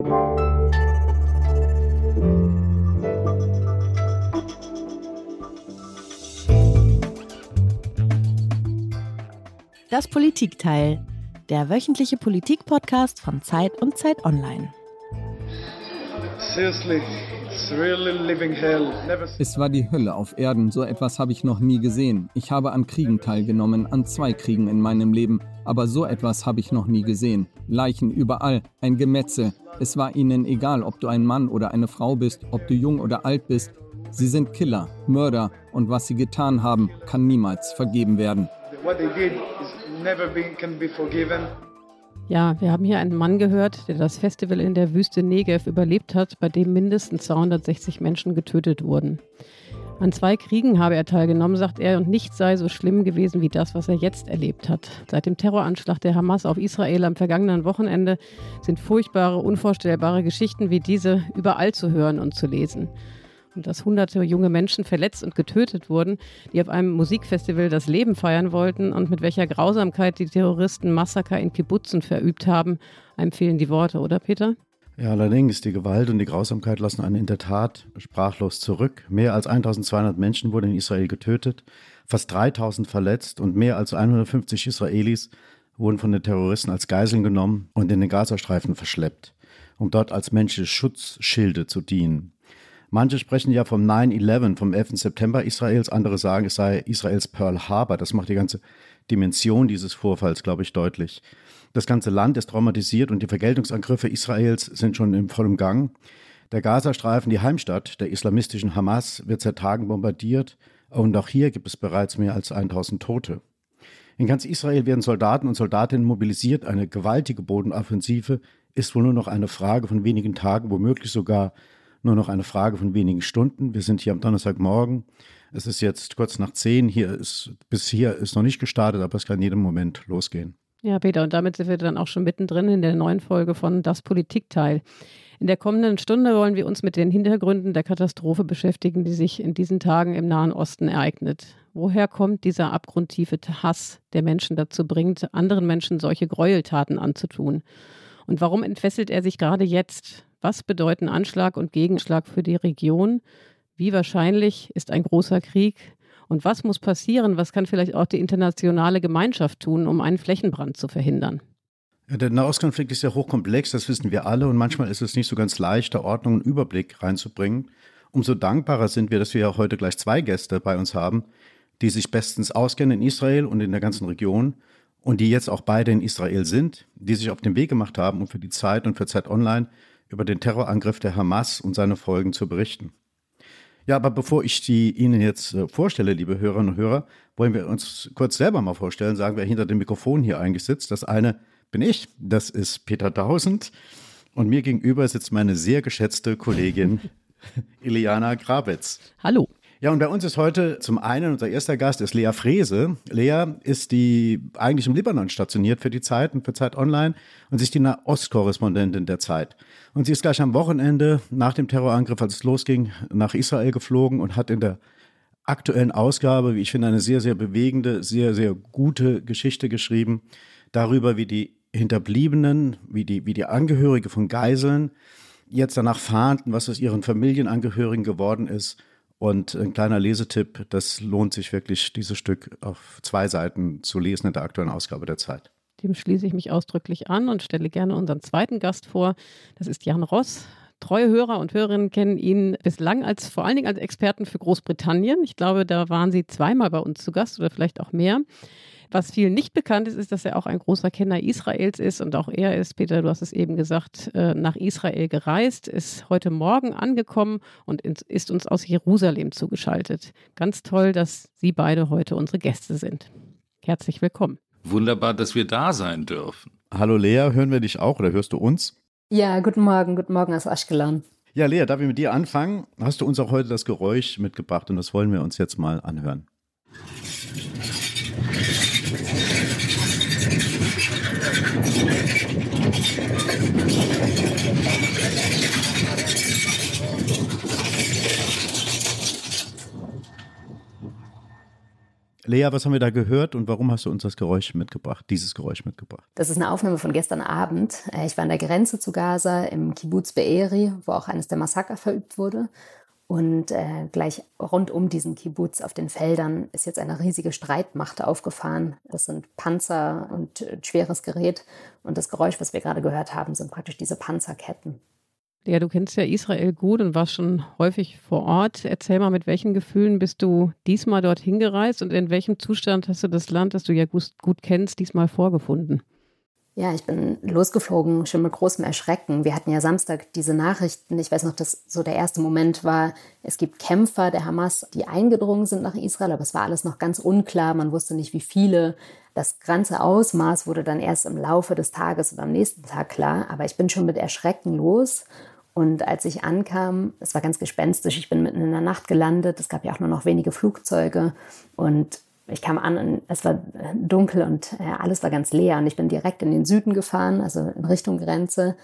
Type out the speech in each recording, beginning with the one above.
Das Politikteil, der wöchentliche Politik-Podcast von Zeit und Zeit Online. Seriously, Es war die Hölle auf Erden, so etwas habe ich noch nie gesehen. Ich habe an Kriegen teilgenommen, an zwei Kriegen in meinem Leben, aber so etwas habe ich noch nie gesehen. Leichen überall, ein Gemetzel. Es war ihnen egal, ob du ein Mann oder eine Frau bist, ob du jung oder alt bist. Sie sind Killer, Mörder und was sie getan haben, kann niemals vergeben werden. what they did is never be, can be. Ja, wir haben hier einen Mann gehört, der das Festival in der Wüste Negev überlebt hat, bei dem mindestens 260 Menschen getötet wurden. An zwei Kriegen habe er teilgenommen, sagt er, und nichts sei so schlimm gewesen wie das, was er jetzt erlebt hat. Seit dem Terroranschlag der Hamas auf Israel am vergangenen Wochenende sind furchtbare, unvorstellbare Geschichten wie diese überall zu hören und zu lesen. Dass hunderte junge Menschen verletzt und getötet wurden, die auf einem Musikfestival das Leben feiern wollten und mit welcher Grausamkeit die Terroristen Massaker in Kibbutzen verübt haben, einem fehlen die Worte, oder Peter? Ja, allerdings, die Gewalt und die Grausamkeit lassen einen in der Tat sprachlos zurück. Mehr als 1200 Menschen wurden in Israel getötet, fast 3000 verletzt und mehr als 150 Israelis wurden von den Terroristen als Geiseln genommen und in den Gazastreifen verschleppt, um dort als menschliche Schutzschilde zu dienen. Manche sprechen ja vom 9-11, vom 11. September Israels, andere sagen, es sei Israels Pearl Harbor. Das macht die ganze Dimension dieses Vorfalls, glaube ich, deutlich. Das ganze Land ist traumatisiert und die Vergeltungsangriffe Israels sind schon im vollen Gang. Der Gazastreifen, die Heimstatt der islamistischen Hamas, wird seit Tagen bombardiert und auch hier gibt es bereits mehr als 1000 Tote. In ganz Israel werden Soldaten und Soldatinnen mobilisiert. Eine gewaltige Bodenoffensive ist wohl nur noch eine Frage von wenigen Tagen, womöglich sogar nur noch eine Frage von wenigen Stunden. Wir sind hier am Donnerstagmorgen. Es ist jetzt kurz nach zehn. Hier ist, bis hier ist noch nicht gestartet, aber es kann jeden Moment losgehen. Ja, Peter, und damit sind wir dann auch schon mittendrin in der neuen Folge von Das Politikteil. In der kommenden Stunde wollen wir uns mit den Hintergründen der Katastrophe beschäftigen, die sich in diesen Tagen im Nahen Osten ereignet. Woher kommt dieser abgrundtiefe Hass, der Menschen dazu bringt, anderen Menschen solche Gräueltaten anzutun? Und warum entfesselt er sich gerade jetzt? Was bedeuten Anschlag und Gegenschlag für die Region? Wie wahrscheinlich ist ein großer Krieg? Und was muss passieren? Was kann vielleicht auch die internationale Gemeinschaft tun, um einen Flächenbrand zu verhindern? Ja, der Nahostkonflikt ist ja hochkomplex, das wissen wir alle, und manchmal ist es nicht so ganz leicht, da Ordnung und Überblick reinzubringen. Umso dankbarer sind wir, dass wir ja heute gleich zwei Gäste bei uns haben, die sich bestens auskennen in Israel und in der ganzen Region und die jetzt auch beide in Israel sind, die sich auf den Weg gemacht haben, um für die Zeit und für Zeit Online über den Terrorangriff der Hamas und seine Folgen zu berichten. Ja, aber bevor ich die Ihnen jetzt äh, vorstelle, liebe Hörerinnen und Hörer, wollen wir uns kurz selber mal vorstellen, sagen, wer hinter dem Mikrofon hier eigentlich sitzt. Das eine bin ich, das ist Peter Tausend und mir gegenüber sitzt meine sehr geschätzte Kollegin Iliana Grabitz. Hallo. Ja, und bei uns ist heute zum einen unser erster Gast ist Lea Frese. Lea ist die eigentlich im Libanon stationiert für die Zeit und für Zeit Online und ist die Ostkorrespondentin der Zeit. Und sie ist gleich am Wochenende nach dem Terrorangriff, als es losging, nach Israel geflogen und hat in der aktuellen Ausgabe, wie ich finde, eine sehr, sehr bewegende, sehr, sehr gute Geschichte geschrieben darüber, wie die Hinterbliebenen, wie die, wie die Angehörige von Geiseln jetzt danach fahnden, was aus ihren Familienangehörigen geworden ist und ein kleiner Lesetipp, das lohnt sich wirklich, dieses Stück auf zwei Seiten zu lesen in der aktuellen Ausgabe der Zeit. Dem schließe ich mich ausdrücklich an und stelle gerne unseren zweiten Gast vor. Das ist Jan Ross. Treue Hörer und Hörerinnen kennen ihn bislang als vor allen Dingen als Experten für Großbritannien. Ich glaube, da waren Sie zweimal bei uns zu Gast oder vielleicht auch mehr. Was vielen nicht bekannt ist, ist, dass er auch ein großer Kenner Israels ist und auch er ist, Peter, du hast es eben gesagt, äh, nach Israel gereist, ist heute Morgen angekommen und ist uns aus Jerusalem zugeschaltet. Ganz toll, dass Sie beide heute unsere Gäste sind. Herzlich willkommen. Wunderbar, dass wir da sein dürfen. Hallo Lea, hören wir dich auch oder hörst du uns? Ja, guten Morgen, guten Morgen aus Aschkelon. Ja, Lea, darf ich mit dir anfangen? Hast du uns auch heute das Geräusch mitgebracht und das wollen wir uns jetzt mal anhören. Lea, was haben wir da gehört und warum hast du uns das Geräusch mitgebracht, dieses Geräusch mitgebracht? Das ist eine Aufnahme von gestern Abend. Äh, ich war an der Grenze zu Gaza im Kibbutz Be'eri, wo auch eines der Massaker verübt wurde. Und äh, gleich rund um diesen Kibbutz auf den Feldern ist jetzt eine riesige Streitmacht aufgefahren. Das sind Panzer und äh, schweres Gerät. Und das Geräusch, was wir gerade gehört haben, sind praktisch diese Panzerketten. Ja, du kennst ja Israel gut und warst schon häufig vor Ort. Erzähl mal, mit welchen Gefühlen bist du diesmal dorthin gereist und in welchem Zustand hast du das Land, das du ja gut, gut kennst, diesmal vorgefunden? Ja, ich bin losgeflogen, schon mit großem Erschrecken. Wir hatten ja Samstag diese Nachrichten. Ich weiß noch, dass so der erste Moment war, es gibt Kämpfer der Hamas, die eingedrungen sind nach Israel, aber es war alles noch ganz unklar. Man wusste nicht, wie viele. Das ganze Ausmaß wurde dann erst im Laufe des Tages oder am nächsten Tag klar. Aber ich bin schon mit Erschrecken los. Und als ich ankam, es war ganz gespenstisch, ich bin mitten in der Nacht gelandet. Es gab ja auch nur noch wenige Flugzeuge. Und ich kam an und es war dunkel und äh, alles war ganz leer und ich bin direkt in den Süden gefahren, also in Richtung Grenze.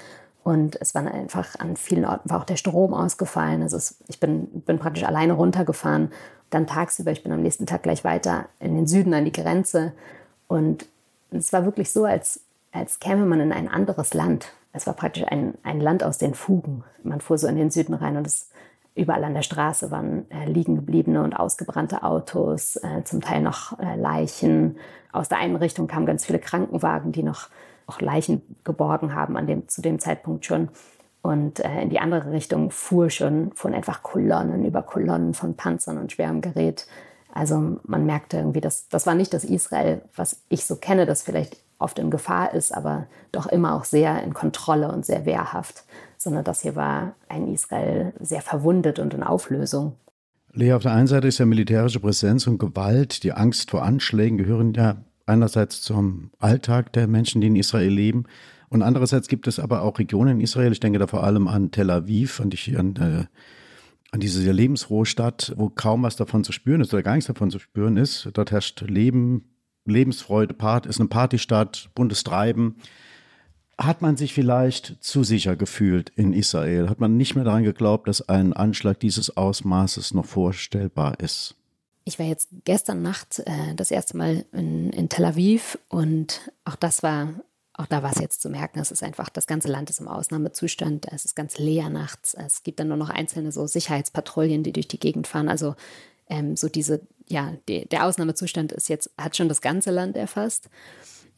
Und es war einfach an vielen Orten war auch der Strom ausgefallen. Also es, ich bin, bin praktisch alleine runtergefahren. Dann tagsüber, ich bin am nächsten Tag gleich weiter in den Süden an die Grenze. Und es war wirklich so, als, als käme man in ein anderes Land. Es war praktisch ein, ein Land aus den Fugen. Man fuhr so in den Süden rein und es Überall an der Straße waren äh, liegen gebliebene und ausgebrannte Autos, äh, zum Teil noch äh, Leichen. Aus der einen Richtung kamen ganz viele Krankenwagen, die noch auch Leichen geborgen haben an dem, zu dem Zeitpunkt schon. Und äh, in die andere Richtung fuhr schon von einfach Kolonnen über Kolonnen von Panzern und schwerem Gerät. Also man merkte irgendwie, dass das war nicht das Israel, was ich so kenne, das vielleicht oft in Gefahr ist, aber doch immer auch sehr in Kontrolle und sehr wehrhaft sondern das hier war ein Israel sehr verwundet und in Auflösung. Lea, auf der einen Seite ist ja militärische Präsenz und Gewalt, die Angst vor Anschlägen gehören ja einerseits zum Alltag der Menschen, die in Israel leben. Und andererseits gibt es aber auch Regionen in Israel, ich denke da vor allem an Tel Aviv, an, die, an, äh, an diese sehr lebensfrohe Stadt, wo kaum was davon zu spüren ist oder gar nichts davon zu spüren ist. Dort herrscht Leben, Lebensfreude, Part, ist eine Partystadt, buntes Treiben. Hat man sich vielleicht zu sicher gefühlt in Israel? Hat man nicht mehr daran geglaubt, dass ein Anschlag dieses Ausmaßes noch vorstellbar ist? Ich war jetzt gestern Nacht äh, das erste Mal in, in, Tel Aviv und auch das war, auch da war es jetzt zu merken, es ist einfach, das ganze Land ist im Ausnahmezustand, es ist ganz leer nachts, es gibt dann nur noch einzelne so Sicherheitspatrouillen, die durch die Gegend fahren, also ähm, so diese, ja, die, der Ausnahmezustand ist jetzt, hat schon das ganze Land erfasst.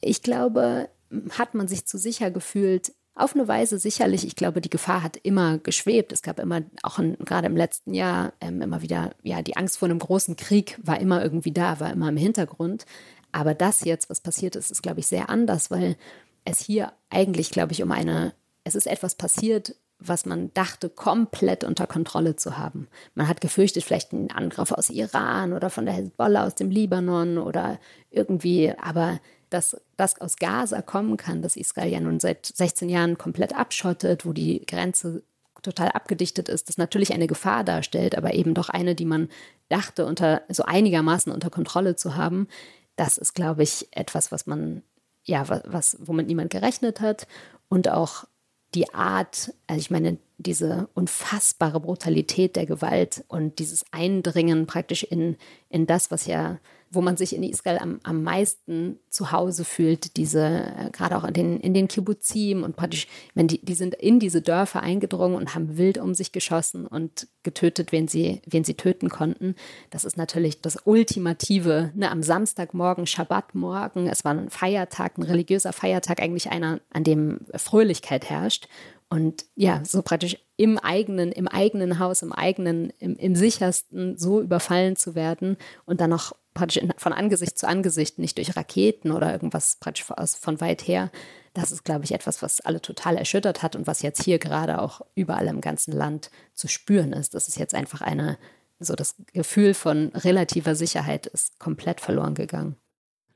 Ich glaube, hat man sich zu sicher gefühlt. Auf eine Weise sicherlich. Ich glaube, die Gefahr hat immer geschwebt. Es gab immer, auch in, gerade im letzten Jahr, ähm, immer wieder, ja, die Angst vor einem großen Krieg war immer irgendwie da, war immer im Hintergrund. Aber das jetzt, was passiert ist, ist, glaube ich, sehr anders, weil es hier eigentlich, glaube ich, um eine, es ist etwas passiert, was man dachte, komplett unter Kontrolle zu haben. Man hat gefürchtet, vielleicht einen Angriff aus Iran oder von der Hezbollah aus dem Libanon oder irgendwie, aber dass das aus Gaza kommen kann, dass Israel ja nun seit 16 Jahren komplett abschottet, wo die Grenze total abgedichtet ist, das natürlich eine Gefahr darstellt, aber eben doch eine, die man dachte, unter so einigermaßen unter Kontrolle zu haben. Das ist, glaube ich, etwas, was man, ja, was, womit niemand gerechnet hat und auch die Art, also ich meine, diese unfassbare Brutalität der Gewalt und dieses Eindringen praktisch in, in das, was ja wo man sich in Israel am, am meisten zu Hause fühlt, diese, äh, gerade auch in den, in den Kibbuzim und praktisch, wenn die, die sind in diese Dörfer eingedrungen und haben wild um sich geschossen und getötet, wen sie, wen sie töten konnten. Das ist natürlich das Ultimative, ne, am Samstagmorgen, Schabbatmorgen, es war ein Feiertag, ein religiöser Feiertag, eigentlich einer, an dem Fröhlichkeit herrscht. Und ja, so praktisch im eigenen, im eigenen Haus, im eigenen, im, im sichersten so überfallen zu werden und dann noch praktisch von Angesicht zu Angesicht, nicht durch Raketen oder irgendwas praktisch von weit her. Das ist, glaube ich, etwas, was alle total erschüttert hat und was jetzt hier gerade auch überall im ganzen Land zu spüren ist. Das ist jetzt einfach eine, so das Gefühl von relativer Sicherheit ist komplett verloren gegangen.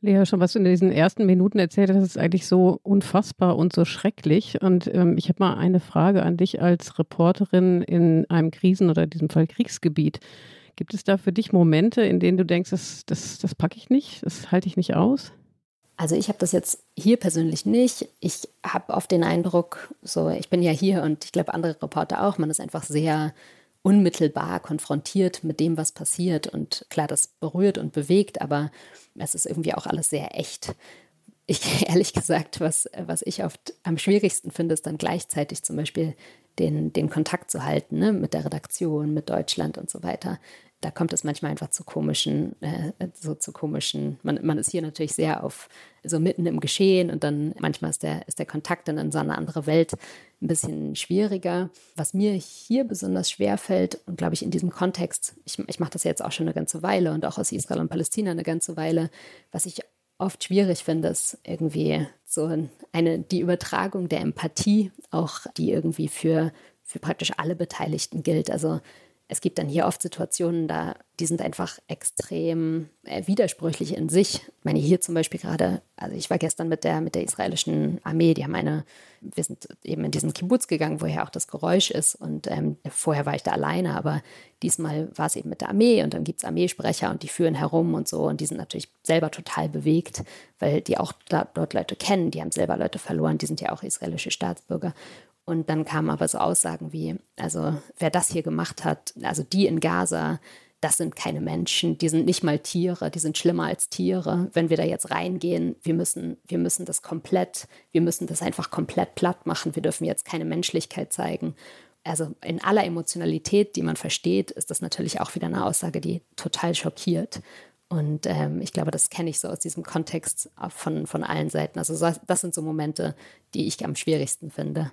Lea, schon was du in diesen ersten Minuten erzählt hast, ist eigentlich so unfassbar und so schrecklich. Und ähm, ich habe mal eine Frage an dich als Reporterin in einem Krisen- oder in diesem Fall Kriegsgebiet. Gibt es da für dich Momente, in denen du denkst, das, das, das packe ich nicht, das halte ich nicht aus? Also ich habe das jetzt hier persönlich nicht. Ich habe oft den Eindruck, so ich bin ja hier und ich glaube andere Reporter auch, man ist einfach sehr unmittelbar konfrontiert mit dem, was passiert. Und klar, das berührt und bewegt, aber es ist irgendwie auch alles sehr echt. Ich ehrlich gesagt, was, was ich oft am schwierigsten finde, ist dann gleichzeitig zum Beispiel den, den Kontakt zu halten ne, mit der Redaktion, mit Deutschland und so weiter da kommt es manchmal einfach zu komischen, äh, so zu komischen, man, man ist hier natürlich sehr auf, so mitten im Geschehen und dann manchmal ist der, ist der Kontakt dann in so eine andere Welt ein bisschen schwieriger. Was mir hier besonders schwer fällt und glaube ich in diesem Kontext, ich, ich mache das jetzt auch schon eine ganze Weile und auch aus Israel und Palästina eine ganze Weile, was ich oft schwierig finde, ist irgendwie so eine, die Übertragung der Empathie, auch die irgendwie für, für praktisch alle Beteiligten gilt. Also es gibt dann hier oft Situationen, da die sind einfach extrem äh, widersprüchlich in sich. Ich meine, hier zum Beispiel gerade, also ich war gestern mit der, mit der israelischen Armee, die haben eine, wir sind eben in diesen Kibbutz gegangen, woher auch das Geräusch ist. Und ähm, vorher war ich da alleine, aber diesmal war es eben mit der Armee und dann gibt es Armeesprecher und die führen herum und so. Und die sind natürlich selber total bewegt, weil die auch dort Leute kennen, die haben selber Leute verloren, die sind ja auch israelische Staatsbürger. Und dann kamen aber so Aussagen wie, also wer das hier gemacht hat, also die in Gaza, das sind keine Menschen, die sind nicht mal Tiere, die sind schlimmer als Tiere. Wenn wir da jetzt reingehen, wir müssen, wir müssen das komplett, wir müssen das einfach komplett platt machen. Wir dürfen jetzt keine Menschlichkeit zeigen. Also in aller Emotionalität, die man versteht, ist das natürlich auch wieder eine Aussage, die total schockiert. Und ähm, ich glaube, das kenne ich so aus diesem Kontext von, von allen Seiten. Also das sind so Momente, die ich am schwierigsten finde.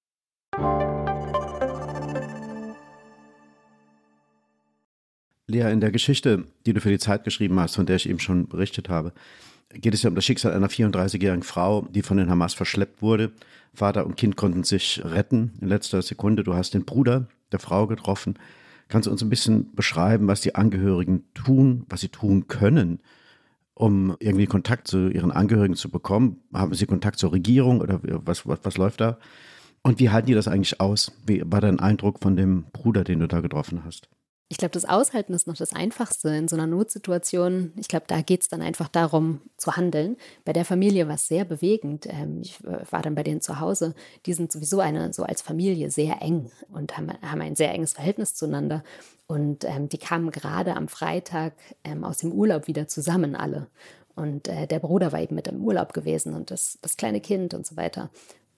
Lea, in der Geschichte, die du für die Zeit geschrieben hast, von der ich eben schon berichtet habe, geht es ja um das Schicksal einer 34-jährigen Frau, die von den Hamas verschleppt wurde. Vater und Kind konnten sich retten in letzter Sekunde. Du hast den Bruder der Frau getroffen. Kannst du uns ein bisschen beschreiben, was die Angehörigen tun, was sie tun können, um irgendwie Kontakt zu ihren Angehörigen zu bekommen? Haben sie Kontakt zur Regierung oder was, was, was läuft da? Und wie halten die das eigentlich aus? Wie war dein Eindruck von dem Bruder, den du da getroffen hast? Ich glaube, das Aushalten ist noch das Einfachste in so einer Notsituation. Ich glaube, da geht es dann einfach darum, zu handeln. Bei der Familie war es sehr bewegend. Ähm, ich äh, war dann bei denen zu Hause. Die sind sowieso eine, so als Familie sehr eng und haben, haben ein sehr enges Verhältnis zueinander. Und ähm, die kamen gerade am Freitag ähm, aus dem Urlaub wieder zusammen, alle. Und äh, der Bruder war eben mit im Urlaub gewesen und das, das kleine Kind und so weiter.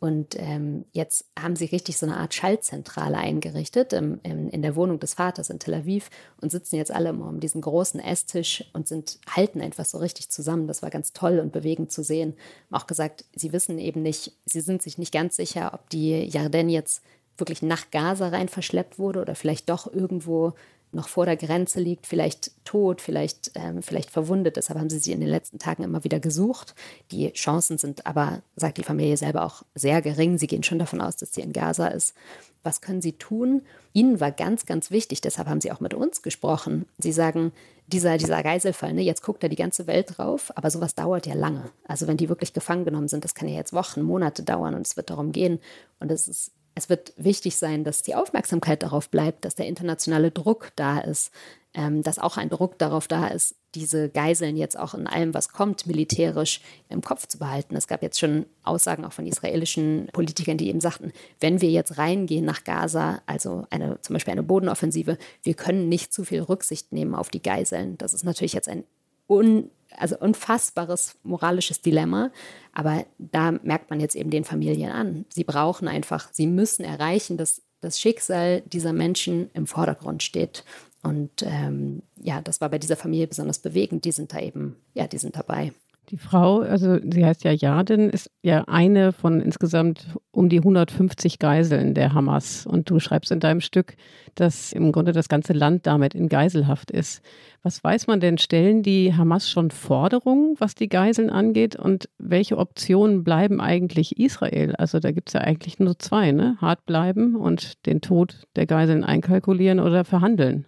Und ähm, jetzt haben sie richtig so eine Art Schaltzentrale eingerichtet im, im, in der Wohnung des Vaters in Tel Aviv und sitzen jetzt alle um diesen großen Esstisch und sind, halten einfach so richtig zusammen. Das war ganz toll und bewegend zu sehen. Auch gesagt, sie wissen eben nicht, sie sind sich nicht ganz sicher, ob die Jarden jetzt wirklich nach Gaza rein verschleppt wurde oder vielleicht doch irgendwo noch vor der Grenze liegt, vielleicht tot, vielleicht, ähm, vielleicht verwundet. Deshalb haben sie sie in den letzten Tagen immer wieder gesucht. Die Chancen sind aber, sagt die Familie selber, auch sehr gering. Sie gehen schon davon aus, dass sie in Gaza ist. Was können sie tun? Ihnen war ganz, ganz wichtig, deshalb haben sie auch mit uns gesprochen. Sie sagen, dieser, dieser Geiselfall, ne, jetzt guckt da die ganze Welt drauf, aber sowas dauert ja lange. Also wenn die wirklich gefangen genommen sind, das kann ja jetzt Wochen, Monate dauern und es wird darum gehen. Und es ist es wird wichtig sein, dass die Aufmerksamkeit darauf bleibt, dass der internationale Druck da ist, ähm, dass auch ein Druck darauf da ist, diese Geiseln jetzt auch in allem, was kommt, militärisch im Kopf zu behalten. Es gab jetzt schon Aussagen auch von israelischen Politikern, die eben sagten, wenn wir jetzt reingehen nach Gaza, also eine, zum Beispiel eine Bodenoffensive, wir können nicht zu viel Rücksicht nehmen auf die Geiseln. Das ist natürlich jetzt ein un, also unfassbares moralisches Dilemma. Aber da merkt man jetzt eben den Familien an. Sie brauchen einfach, sie müssen erreichen, dass das Schicksal dieser Menschen im Vordergrund steht. Und ähm, ja, das war bei dieser Familie besonders bewegend. Die sind da eben, ja, die sind dabei. Die Frau, also sie heißt ja Yadin, ist ja eine von insgesamt um die 150 Geiseln der Hamas. Und du schreibst in deinem Stück, dass im Grunde das ganze Land damit in Geiselhaft ist. Was weiß man denn? Stellen die Hamas schon Forderungen, was die Geiseln angeht? Und welche Optionen bleiben eigentlich Israel? Also da gibt es ja eigentlich nur zwei, ne? Hart bleiben und den Tod der Geiseln einkalkulieren oder verhandeln.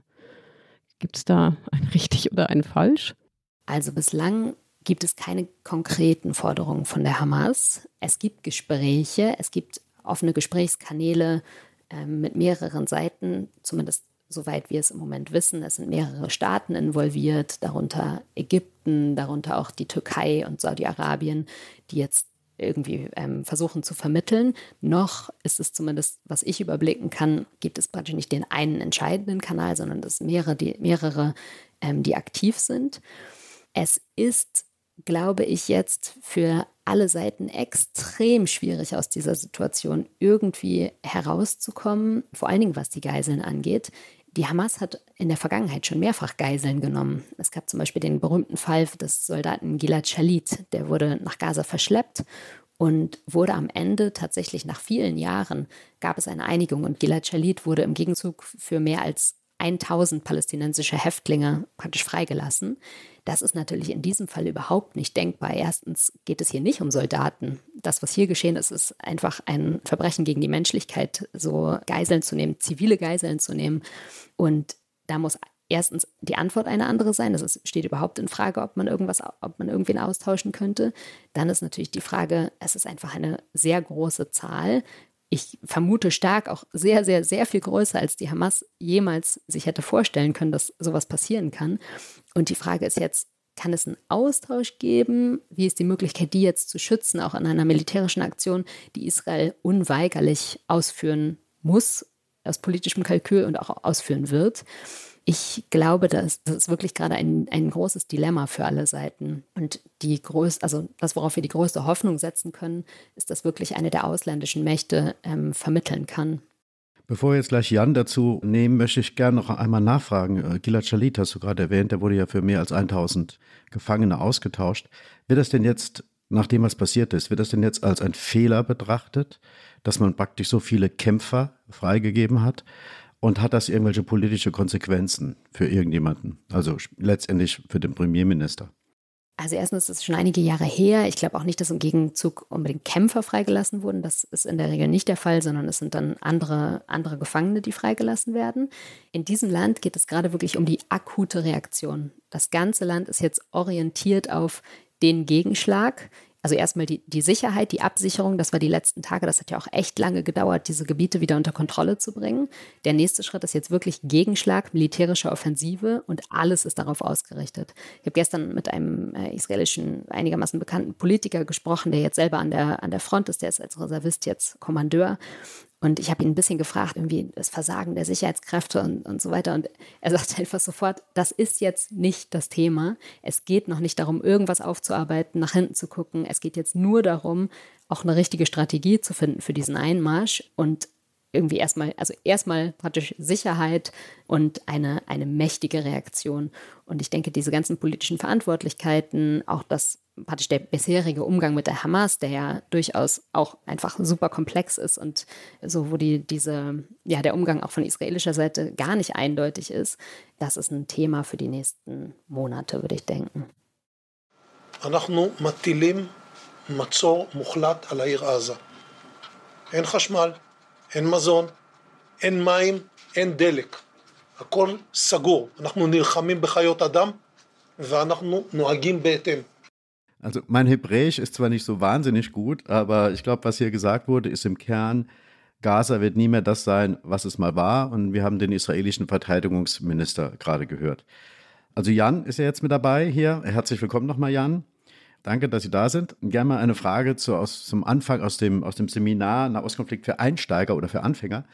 Gibt es da ein richtig oder ein falsch? Also bislang gibt es keine konkreten Forderungen von der Hamas. Es gibt Gespräche, es gibt offene Gesprächskanäle äh, mit mehreren Seiten, zumindest soweit wir es im Moment wissen. Es sind mehrere Staaten involviert, darunter Ägypten, darunter auch die Türkei und Saudi-Arabien, die jetzt irgendwie ähm, versuchen zu vermitteln. Noch ist es zumindest, was ich überblicken kann, gibt es praktisch nicht den einen entscheidenden Kanal, sondern es mehrere, die, mehrere ähm, die aktiv sind. Es ist glaube ich, jetzt für alle Seiten extrem schwierig aus dieser Situation irgendwie herauszukommen, vor allen Dingen was die Geiseln angeht. Die Hamas hat in der Vergangenheit schon mehrfach Geiseln genommen. Es gab zum Beispiel den berühmten Fall des Soldaten Gilad Shalit, der wurde nach Gaza verschleppt und wurde am Ende tatsächlich nach vielen Jahren gab es eine Einigung und Gilad Shalit wurde im Gegenzug für mehr als 1000 palästinensische Häftlinge praktisch freigelassen. Das ist natürlich in diesem Fall überhaupt nicht denkbar. Erstens geht es hier nicht um Soldaten. Das, was hier geschehen ist, ist einfach ein Verbrechen gegen die Menschlichkeit, so Geiseln zu nehmen, zivile Geiseln zu nehmen. Und da muss erstens die Antwort eine andere sein. Es steht überhaupt in Frage, ob man irgendwas, ob man irgendwen austauschen könnte. Dann ist natürlich die Frage, es ist einfach eine sehr große Zahl ich vermute stark auch sehr, sehr, sehr viel größer, als die Hamas jemals sich hätte vorstellen können, dass sowas passieren kann. Und die Frage ist jetzt, kann es einen Austausch geben? Wie ist die Möglichkeit, die jetzt zu schützen, auch in einer militärischen Aktion, die Israel unweigerlich ausführen muss, aus politischem Kalkül und auch ausführen wird? Ich glaube, das, das ist wirklich gerade ein, ein großes Dilemma für alle Seiten. Und die größte, also das, worauf wir die größte Hoffnung setzen können, ist, dass wirklich eine der ausländischen Mächte ähm, vermitteln kann. Bevor wir jetzt gleich Jan dazu nehmen, möchte ich gerne noch einmal nachfragen. Äh, Gilad Shalit hast du gerade erwähnt, der wurde ja für mehr als 1000 Gefangene ausgetauscht. Wird das denn jetzt, nachdem was passiert ist, wird das denn jetzt als ein Fehler betrachtet, dass man praktisch so viele Kämpfer freigegeben hat? Und hat das irgendwelche politische Konsequenzen für irgendjemanden? Also letztendlich für den Premierminister? Also erstens ist es schon einige Jahre her. Ich glaube auch nicht, dass im Gegenzug unbedingt Kämpfer freigelassen wurden. Das ist in der Regel nicht der Fall, sondern es sind dann andere, andere Gefangene, die freigelassen werden. In diesem Land geht es gerade wirklich um die akute Reaktion. Das ganze Land ist jetzt orientiert auf den Gegenschlag. Also erstmal die, die Sicherheit, die Absicherung, das war die letzten Tage, das hat ja auch echt lange gedauert, diese Gebiete wieder unter Kontrolle zu bringen. Der nächste Schritt ist jetzt wirklich Gegenschlag, militärische Offensive und alles ist darauf ausgerichtet. Ich habe gestern mit einem äh, israelischen, einigermaßen bekannten Politiker gesprochen, der jetzt selber an der, an der Front ist, der ist als Reservist jetzt Kommandeur und ich habe ihn ein bisschen gefragt, irgendwie das Versagen der Sicherheitskräfte und, und so weiter. Und er sagt einfach sofort, das ist jetzt nicht das Thema. Es geht noch nicht darum, irgendwas aufzuarbeiten, nach hinten zu gucken. Es geht jetzt nur darum, auch eine richtige Strategie zu finden für diesen Einmarsch und irgendwie erstmal, also erstmal praktisch Sicherheit und eine, eine mächtige Reaktion. Und ich denke, diese ganzen politischen Verantwortlichkeiten, auch das praktisch der bisherige Umgang mit der Hamas, der ja durchaus auch einfach super komplex ist und so, wo die, diese, ja, der Umgang auch von israelischer Seite gar nicht eindeutig ist, das ist ein Thema für die nächsten Monate, würde ich denken. אנחנו מטילים מצור מוחלט על העיר עזה. אין חשמל, אין מזון, אין מים, אין דלק. הכל סגור. אנחנו נלחמים בחיות אדם ואנחנו נוהגים בהתאם. Also mein Hebräisch ist zwar nicht so wahnsinnig gut, aber ich glaube, was hier gesagt wurde, ist im Kern, Gaza wird nie mehr das sein, was es mal war. Und wir haben den israelischen Verteidigungsminister gerade gehört. Also Jan ist ja jetzt mit dabei hier. Herzlich willkommen nochmal, Jan. Danke, dass Sie da sind. Und gerne mal eine Frage zu, aus, zum Anfang aus dem, aus dem Seminar Nahostkonflikt für Einsteiger oder für Anfänger.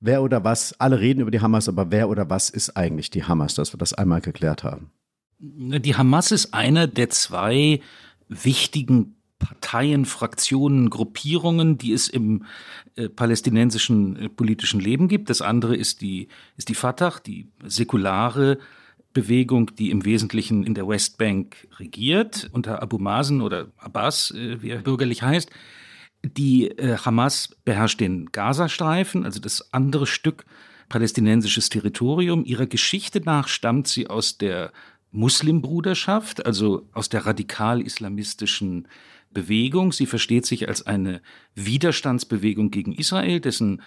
Wer oder was, alle reden über die Hamas, aber wer oder was ist eigentlich die Hamas, dass wir das einmal geklärt haben? Die Hamas ist einer der zwei wichtigen Parteien, Fraktionen, Gruppierungen, die es im äh, palästinensischen äh, politischen Leben gibt. Das andere ist die, ist die Fatah, die säkulare Bewegung, die im Wesentlichen in der Westbank regiert, unter Abu Mazen oder Abbas, äh, wie er bürgerlich heißt. Die äh, Hamas beherrscht den Gazastreifen, also das andere Stück palästinensisches Territorium. Ihrer Geschichte nach stammt sie aus der Muslimbruderschaft, also aus der radikal-islamistischen Bewegung. Sie versteht sich als eine Widerstandsbewegung gegen Israel, dessen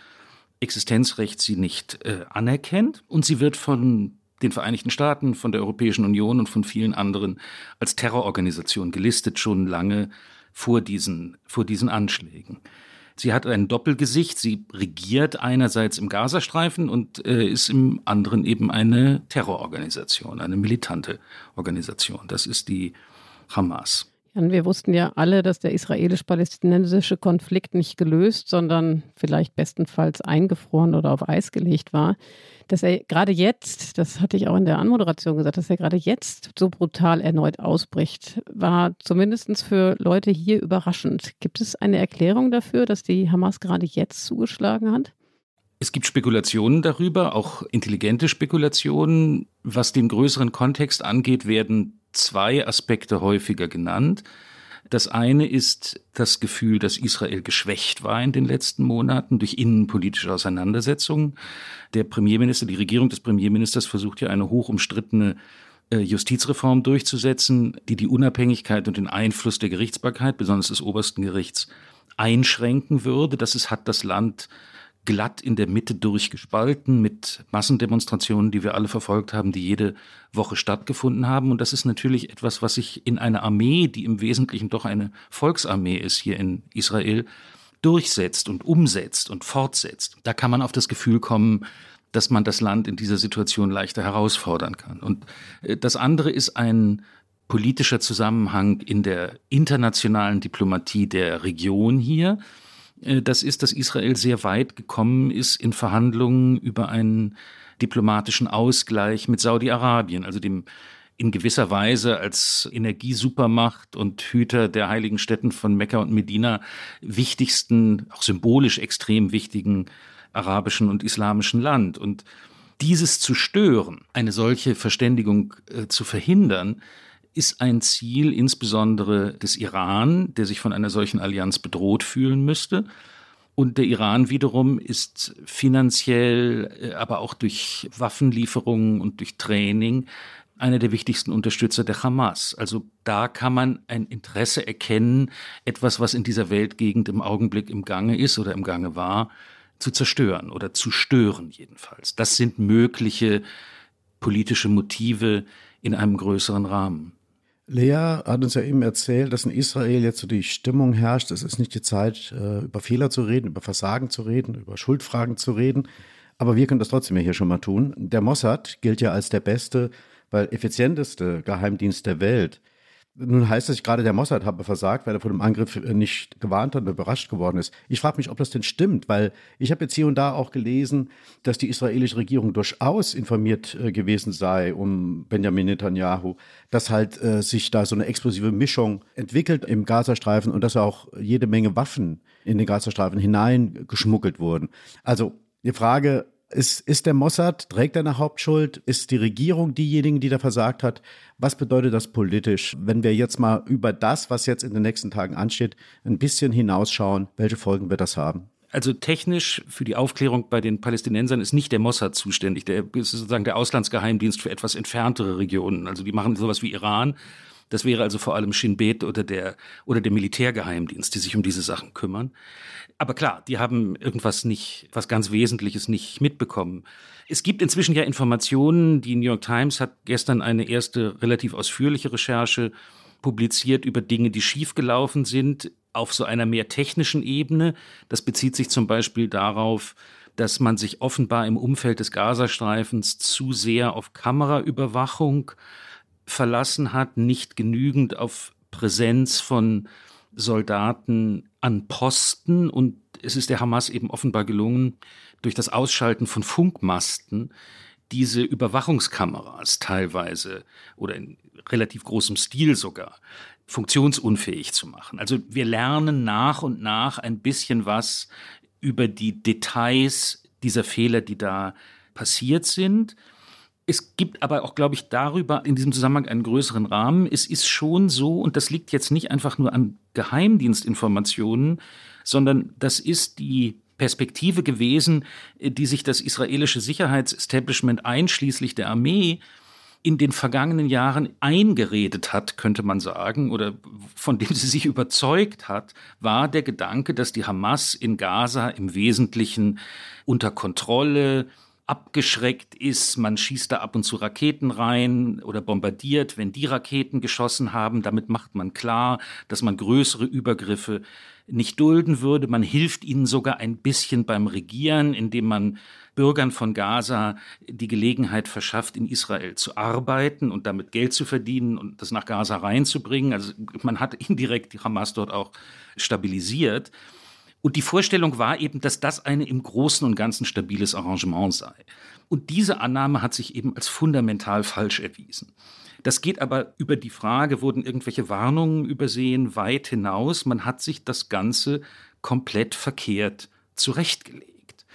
Existenzrecht sie nicht äh, anerkennt. Und sie wird von den Vereinigten Staaten, von der Europäischen Union und von vielen anderen als Terrororganisation gelistet, schon lange vor diesen, vor diesen Anschlägen. Sie hat ein Doppelgesicht. Sie regiert einerseits im Gazastreifen und äh, ist im anderen eben eine Terrororganisation, eine militante Organisation. Das ist die Hamas. Wir wussten ja alle, dass der israelisch-palästinensische Konflikt nicht gelöst, sondern vielleicht bestenfalls eingefroren oder auf Eis gelegt war. Dass er gerade jetzt, das hatte ich auch in der Anmoderation gesagt, dass er gerade jetzt so brutal erneut ausbricht, war zumindest für Leute hier überraschend. Gibt es eine Erklärung dafür, dass die Hamas gerade jetzt zugeschlagen hat? Es gibt Spekulationen darüber, auch intelligente Spekulationen. Was den größeren Kontext angeht, werden zwei Aspekte häufiger genannt. Das eine ist das Gefühl, dass Israel geschwächt war in den letzten Monaten durch innenpolitische Auseinandersetzungen. Der Premierminister, die Regierung des Premierministers versucht ja eine hoch umstrittene äh, Justizreform durchzusetzen, die die Unabhängigkeit und den Einfluss der Gerichtsbarkeit, besonders des obersten Gerichts, einschränken würde. Das ist, hat das Land glatt in der Mitte durchgespalten mit Massendemonstrationen, die wir alle verfolgt haben, die jede Woche stattgefunden haben. Und das ist natürlich etwas, was sich in einer Armee, die im Wesentlichen doch eine Volksarmee ist hier in Israel, durchsetzt und umsetzt und fortsetzt. Da kann man auf das Gefühl kommen, dass man das Land in dieser Situation leichter herausfordern kann. Und äh, das andere ist ein politischer Zusammenhang in der internationalen Diplomatie der Region hier. Äh, das ist, dass Israel sehr weit gekommen ist in Verhandlungen über einen diplomatischen Ausgleich mit Saudi-Arabien, also dem in gewisser Weise als Energiesupermacht und Hüter der heiligen Städten von Mekka und Medina wichtigsten, auch symbolisch extrem wichtigen arabischen und islamischen Land. Und dieses zu stören, eine solche Verständigung äh, zu verhindern, ist ein Ziel insbesondere des Iran, der sich von einer solchen Allianz bedroht fühlen müsste. Und der Iran wiederum ist finanziell, äh, aber auch durch Waffenlieferungen und durch Training einer der wichtigsten Unterstützer der Hamas. Also da kann man ein Interesse erkennen, etwas, was in dieser Weltgegend im Augenblick im Gange ist oder im Gange war, zu zerstören oder zu stören jedenfalls. Das sind mögliche politische Motive in einem größeren Rahmen. Lea hat uns ja eben erzählt, dass in Israel jetzt so die Stimmung herrscht. Es ist nicht die Zeit, äh, über Fehler zu reden, über Versagen zu reden, über Schuldfragen zu reden. Aber wir können das trotzdem hier schon mal tun. Der Mossad gilt ja als der beste, weil effizienteste Geheimdienst der Welt. Nun heißt es gerade, der Mossad habe versagt, weil er vor dem Angriff äh, nicht gewarnt hat und überrascht geworden ist. Ich frage mich, ob das denn stimmt, weil ich habe jetzt hier und da auch gelesen, dass die israelische Regierung durchaus informiert äh, gewesen sei um Benjamin Netanyahu, dass halt äh, sich da so eine explosive Mischung entwickelt im Gazastreifen und dass auch jede Menge Waffen in den Gazastreifen hineingeschmuggelt wurden. Also die Frage, ist, ist der Mossad, trägt er eine Hauptschuld? Ist die Regierung diejenige, die da versagt hat? Was bedeutet das politisch? Wenn wir jetzt mal über das, was jetzt in den nächsten Tagen ansteht, ein bisschen hinausschauen, welche Folgen wird das haben? Also technisch für die Aufklärung bei den Palästinensern ist nicht der Mossad zuständig. Der ist sozusagen der Auslandsgeheimdienst für etwas entferntere Regionen. Also die machen sowas wie Iran. Das wäre also vor allem Shin Bet oder der, oder der Militärgeheimdienst, die sich um diese Sachen kümmern. Aber klar, die haben irgendwas nicht, was ganz Wesentliches nicht mitbekommen. Es gibt inzwischen ja Informationen. Die New York Times hat gestern eine erste relativ ausführliche Recherche publiziert über Dinge, die schiefgelaufen sind auf so einer mehr technischen Ebene. Das bezieht sich zum Beispiel darauf, dass man sich offenbar im Umfeld des Gazastreifens zu sehr auf Kameraüberwachung verlassen hat, nicht genügend auf Präsenz von Soldaten an Posten und es ist der Hamas eben offenbar gelungen, durch das Ausschalten von Funkmasten diese Überwachungskameras teilweise oder in relativ großem Stil sogar funktionsunfähig zu machen. Also wir lernen nach und nach ein bisschen was über die Details dieser Fehler, die da passiert sind. Es gibt aber auch, glaube ich, darüber in diesem Zusammenhang einen größeren Rahmen. Es ist schon so, und das liegt jetzt nicht einfach nur an Geheimdienstinformationen, sondern das ist die Perspektive gewesen, die sich das israelische Sicherheitsestablishment einschließlich der Armee in den vergangenen Jahren eingeredet hat, könnte man sagen, oder von dem sie sich überzeugt hat, war der Gedanke, dass die Hamas in Gaza im Wesentlichen unter Kontrolle, abgeschreckt ist. Man schießt da ab und zu Raketen rein oder bombardiert, wenn die Raketen geschossen haben. Damit macht man klar, dass man größere Übergriffe nicht dulden würde. Man hilft ihnen sogar ein bisschen beim Regieren, indem man Bürgern von Gaza die Gelegenheit verschafft, in Israel zu arbeiten und damit Geld zu verdienen und das nach Gaza reinzubringen. Also man hat indirekt die Hamas dort auch stabilisiert. Und die Vorstellung war eben, dass das eine im Großen und Ganzen stabiles Arrangement sei. Und diese Annahme hat sich eben als fundamental falsch erwiesen. Das geht aber über die Frage, wurden irgendwelche Warnungen übersehen, weit hinaus. Man hat sich das Ganze komplett verkehrt zurechtgelegt.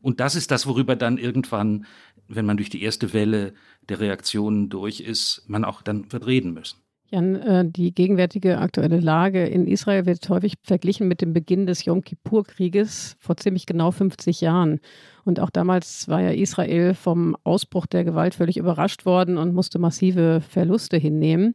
Und das ist das, worüber dann irgendwann, wenn man durch die erste Welle der Reaktionen durch ist, man auch dann wird reden müssen. Jan, äh, die gegenwärtige aktuelle Lage in Israel wird häufig verglichen mit dem Beginn des Yom Kippur-Krieges vor ziemlich genau 50 Jahren. Und auch damals war ja Israel vom Ausbruch der Gewalt völlig überrascht worden und musste massive Verluste hinnehmen.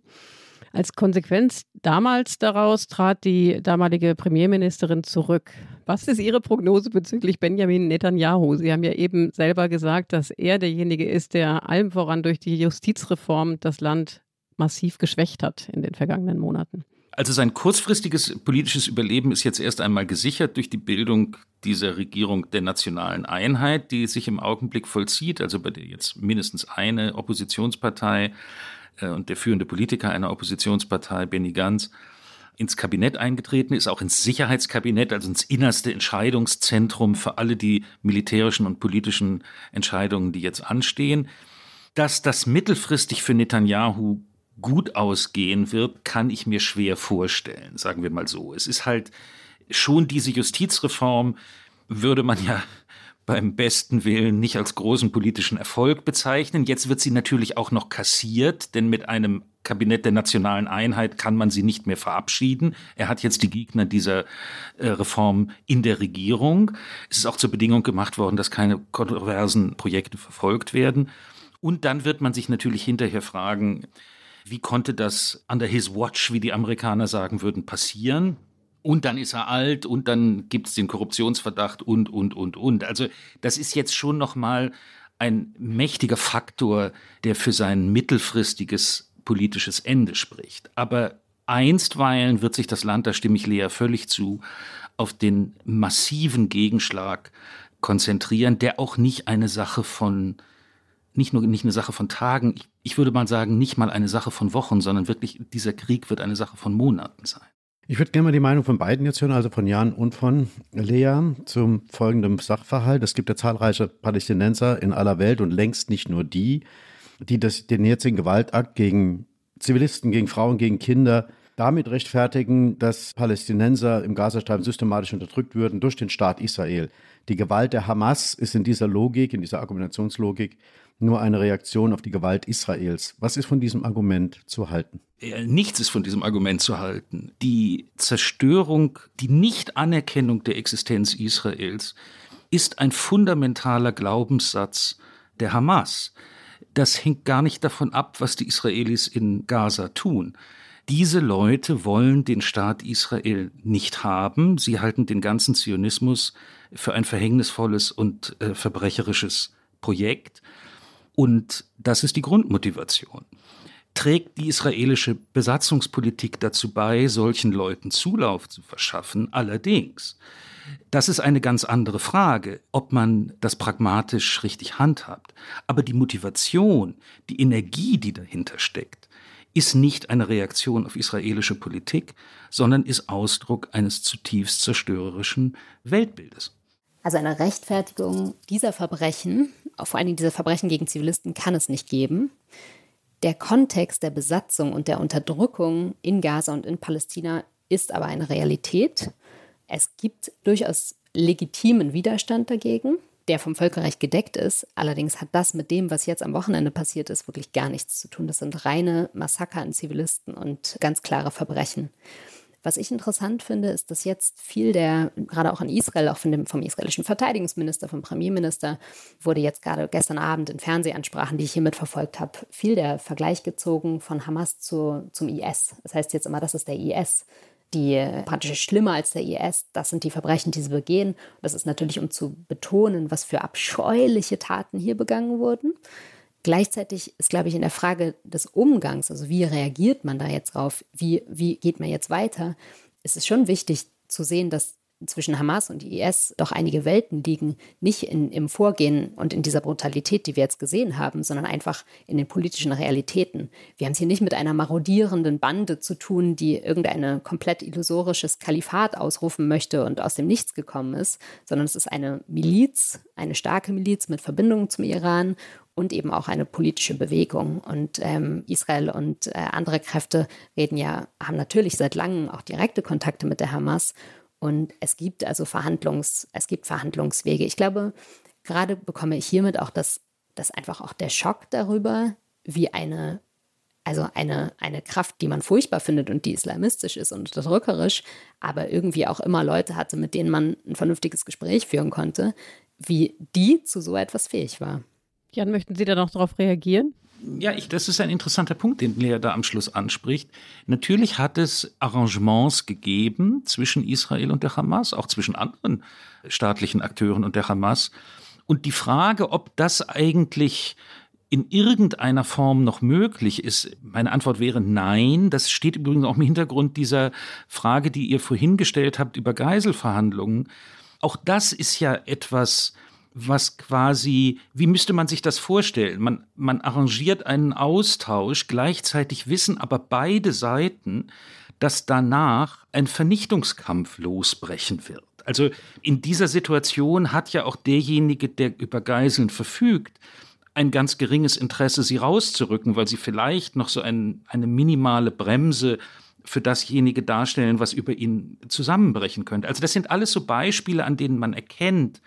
Als Konsequenz damals daraus trat die damalige Premierministerin zurück. Was ist Ihre Prognose bezüglich Benjamin Netanyahu? Sie haben ja eben selber gesagt, dass er derjenige ist, der allem voran durch die Justizreform das Land massiv geschwächt hat in den vergangenen Monaten. Also sein kurzfristiges politisches Überleben ist jetzt erst einmal gesichert durch die Bildung dieser Regierung der nationalen Einheit, die sich im Augenblick vollzieht, also bei der jetzt mindestens eine Oppositionspartei äh, und der führende Politiker einer Oppositionspartei, Benny Gantz, ins Kabinett eingetreten ist, auch ins Sicherheitskabinett, also ins innerste Entscheidungszentrum für alle die militärischen und politischen Entscheidungen, die jetzt anstehen. Dass das mittelfristig für Netanyahu gut ausgehen wird, kann ich mir schwer vorstellen, sagen wir mal so. Es ist halt schon diese Justizreform, würde man ja beim besten Willen nicht als großen politischen Erfolg bezeichnen. Jetzt wird sie natürlich auch noch kassiert, denn mit einem Kabinett der nationalen Einheit kann man sie nicht mehr verabschieden. Er hat jetzt die Gegner dieser äh, Reform in der Regierung. Es ist auch zur Bedingung gemacht worden, dass keine kontroversen Projekte verfolgt werden. Und dann wird man sich natürlich hinterher fragen, wie konnte das under his watch, wie die Amerikaner sagen würden, passieren? Und dann ist er alt und dann gibt es den Korruptionsverdacht und, und, und, und. Also das ist jetzt schon nochmal ein mächtiger Faktor, der für sein mittelfristiges politisches Ende spricht. Aber einstweilen wird sich das Land, da stimme ich Lea völlig zu, auf den massiven Gegenschlag konzentrieren, der auch nicht eine Sache von nicht nur nicht eine Sache von Tagen, ich, ich würde mal sagen, nicht mal eine Sache von Wochen, sondern wirklich dieser Krieg wird eine Sache von Monaten sein. Ich würde gerne mal die Meinung von beiden jetzt hören, also von Jan und von Lea, zum folgenden Sachverhalt. Es gibt ja zahlreiche Palästinenser in aller Welt und längst nicht nur die, die das, den jetzigen Gewaltakt gegen Zivilisten, gegen Frauen, gegen Kinder damit rechtfertigen, dass Palästinenser im Gazastreifen systematisch unterdrückt würden durch den Staat Israel. Die Gewalt der Hamas ist in dieser Logik, in dieser Argumentationslogik nur eine Reaktion auf die Gewalt Israels. Was ist von diesem Argument zu halten? Nichts ist von diesem Argument zu halten. Die Zerstörung, die Nichtanerkennung der Existenz Israels ist ein fundamentaler Glaubenssatz der Hamas. Das hängt gar nicht davon ab, was die Israelis in Gaza tun. Diese Leute wollen den Staat Israel nicht haben. Sie halten den ganzen Zionismus für ein verhängnisvolles und äh, verbrecherisches Projekt. Und das ist die Grundmotivation. Trägt die israelische Besatzungspolitik dazu bei, solchen Leuten Zulauf zu verschaffen? Allerdings. Das ist eine ganz andere Frage, ob man das pragmatisch richtig handhabt. Aber die Motivation, die Energie, die dahinter steckt, ist nicht eine Reaktion auf israelische Politik, sondern ist Ausdruck eines zutiefst zerstörerischen Weltbildes. Also eine Rechtfertigung dieser Verbrechen, vor allem dieser Verbrechen gegen Zivilisten, kann es nicht geben. Der Kontext der Besatzung und der Unterdrückung in Gaza und in Palästina ist aber eine Realität. Es gibt durchaus legitimen Widerstand dagegen. der vom Völkerrecht gedeckt ist. Allerdings hat das mit dem, was jetzt am Wochenende passiert ist, wirklich gar nichts zu tun. Das sind reine Massaker an Zivilisten und ganz klare Verbrechen. Was ich interessant finde, ist, dass jetzt viel der, gerade auch in Israel, auch von dem, vom israelischen Verteidigungsminister, vom Premierminister, wurde jetzt gerade gestern Abend in Fernsehansprachen, die ich hier mitverfolgt habe, viel der Vergleich gezogen von Hamas zu, zum IS. Das heißt jetzt immer, das ist der IS die praktisch schlimmer als der IS. Das sind die Verbrechen, die sie begehen. Das ist natürlich, um zu betonen, was für abscheuliche Taten hier begangen wurden. Gleichzeitig ist, glaube ich, in der Frage des Umgangs, also wie reagiert man da jetzt drauf, wie, wie geht man jetzt weiter, ist es schon wichtig zu sehen, dass zwischen Hamas und IS doch einige Welten liegen, nicht in, im Vorgehen und in dieser Brutalität, die wir jetzt gesehen haben, sondern einfach in den politischen Realitäten. Wir haben es hier nicht mit einer marodierenden Bande zu tun, die irgendein komplett illusorisches Kalifat ausrufen möchte und aus dem Nichts gekommen ist, sondern es ist eine Miliz, eine starke Miliz mit Verbindungen zum Iran und eben auch eine politische Bewegung. Und ähm, Israel und äh, andere Kräfte reden ja, haben natürlich seit langem auch direkte Kontakte mit der Hamas und es gibt also Verhandlungs, es gibt Verhandlungswege. Ich glaube, gerade bekomme ich hiermit auch das, das einfach auch der Schock darüber, wie eine, also eine, eine Kraft, die man furchtbar findet und die islamistisch ist und unterdrückerisch, aber irgendwie auch immer Leute hatte, mit denen man ein vernünftiges Gespräch führen konnte, wie die zu so etwas fähig war. Jan, möchten Sie da noch darauf reagieren? Ja, ich, das ist ein interessanter Punkt, den Lea da am Schluss anspricht. Natürlich hat es Arrangements gegeben zwischen Israel und der Hamas, auch zwischen anderen staatlichen Akteuren und der Hamas. Und die Frage, ob das eigentlich in irgendeiner Form noch möglich ist? Meine Antwort wäre nein. Das steht übrigens auch im Hintergrund dieser Frage, die ihr vorhin gestellt habt über Geiselverhandlungen. Auch das ist ja etwas, was quasi, wie müsste man sich das vorstellen? Man, man arrangiert einen Austausch, gleichzeitig wissen aber beide Seiten, dass danach ein Vernichtungskampf losbrechen wird. Also in dieser Situation hat ja auch derjenige, der über Geiseln verfügt, ein ganz geringes Interesse, sie rauszurücken, weil sie vielleicht noch so ein, eine minimale Bremse für dasjenige darstellen, was über ihn zusammenbrechen könnte. Also das sind alles so Beispiele, an denen man erkennt,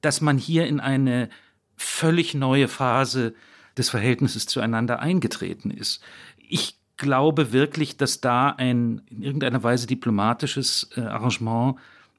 dass man hier in eine völlig neue Phase des Verhältnisses zueinander eingetreten ist. Ich glaube wirklich, dass da ein in irgendeiner Weise diplomatisches äh, Arrangement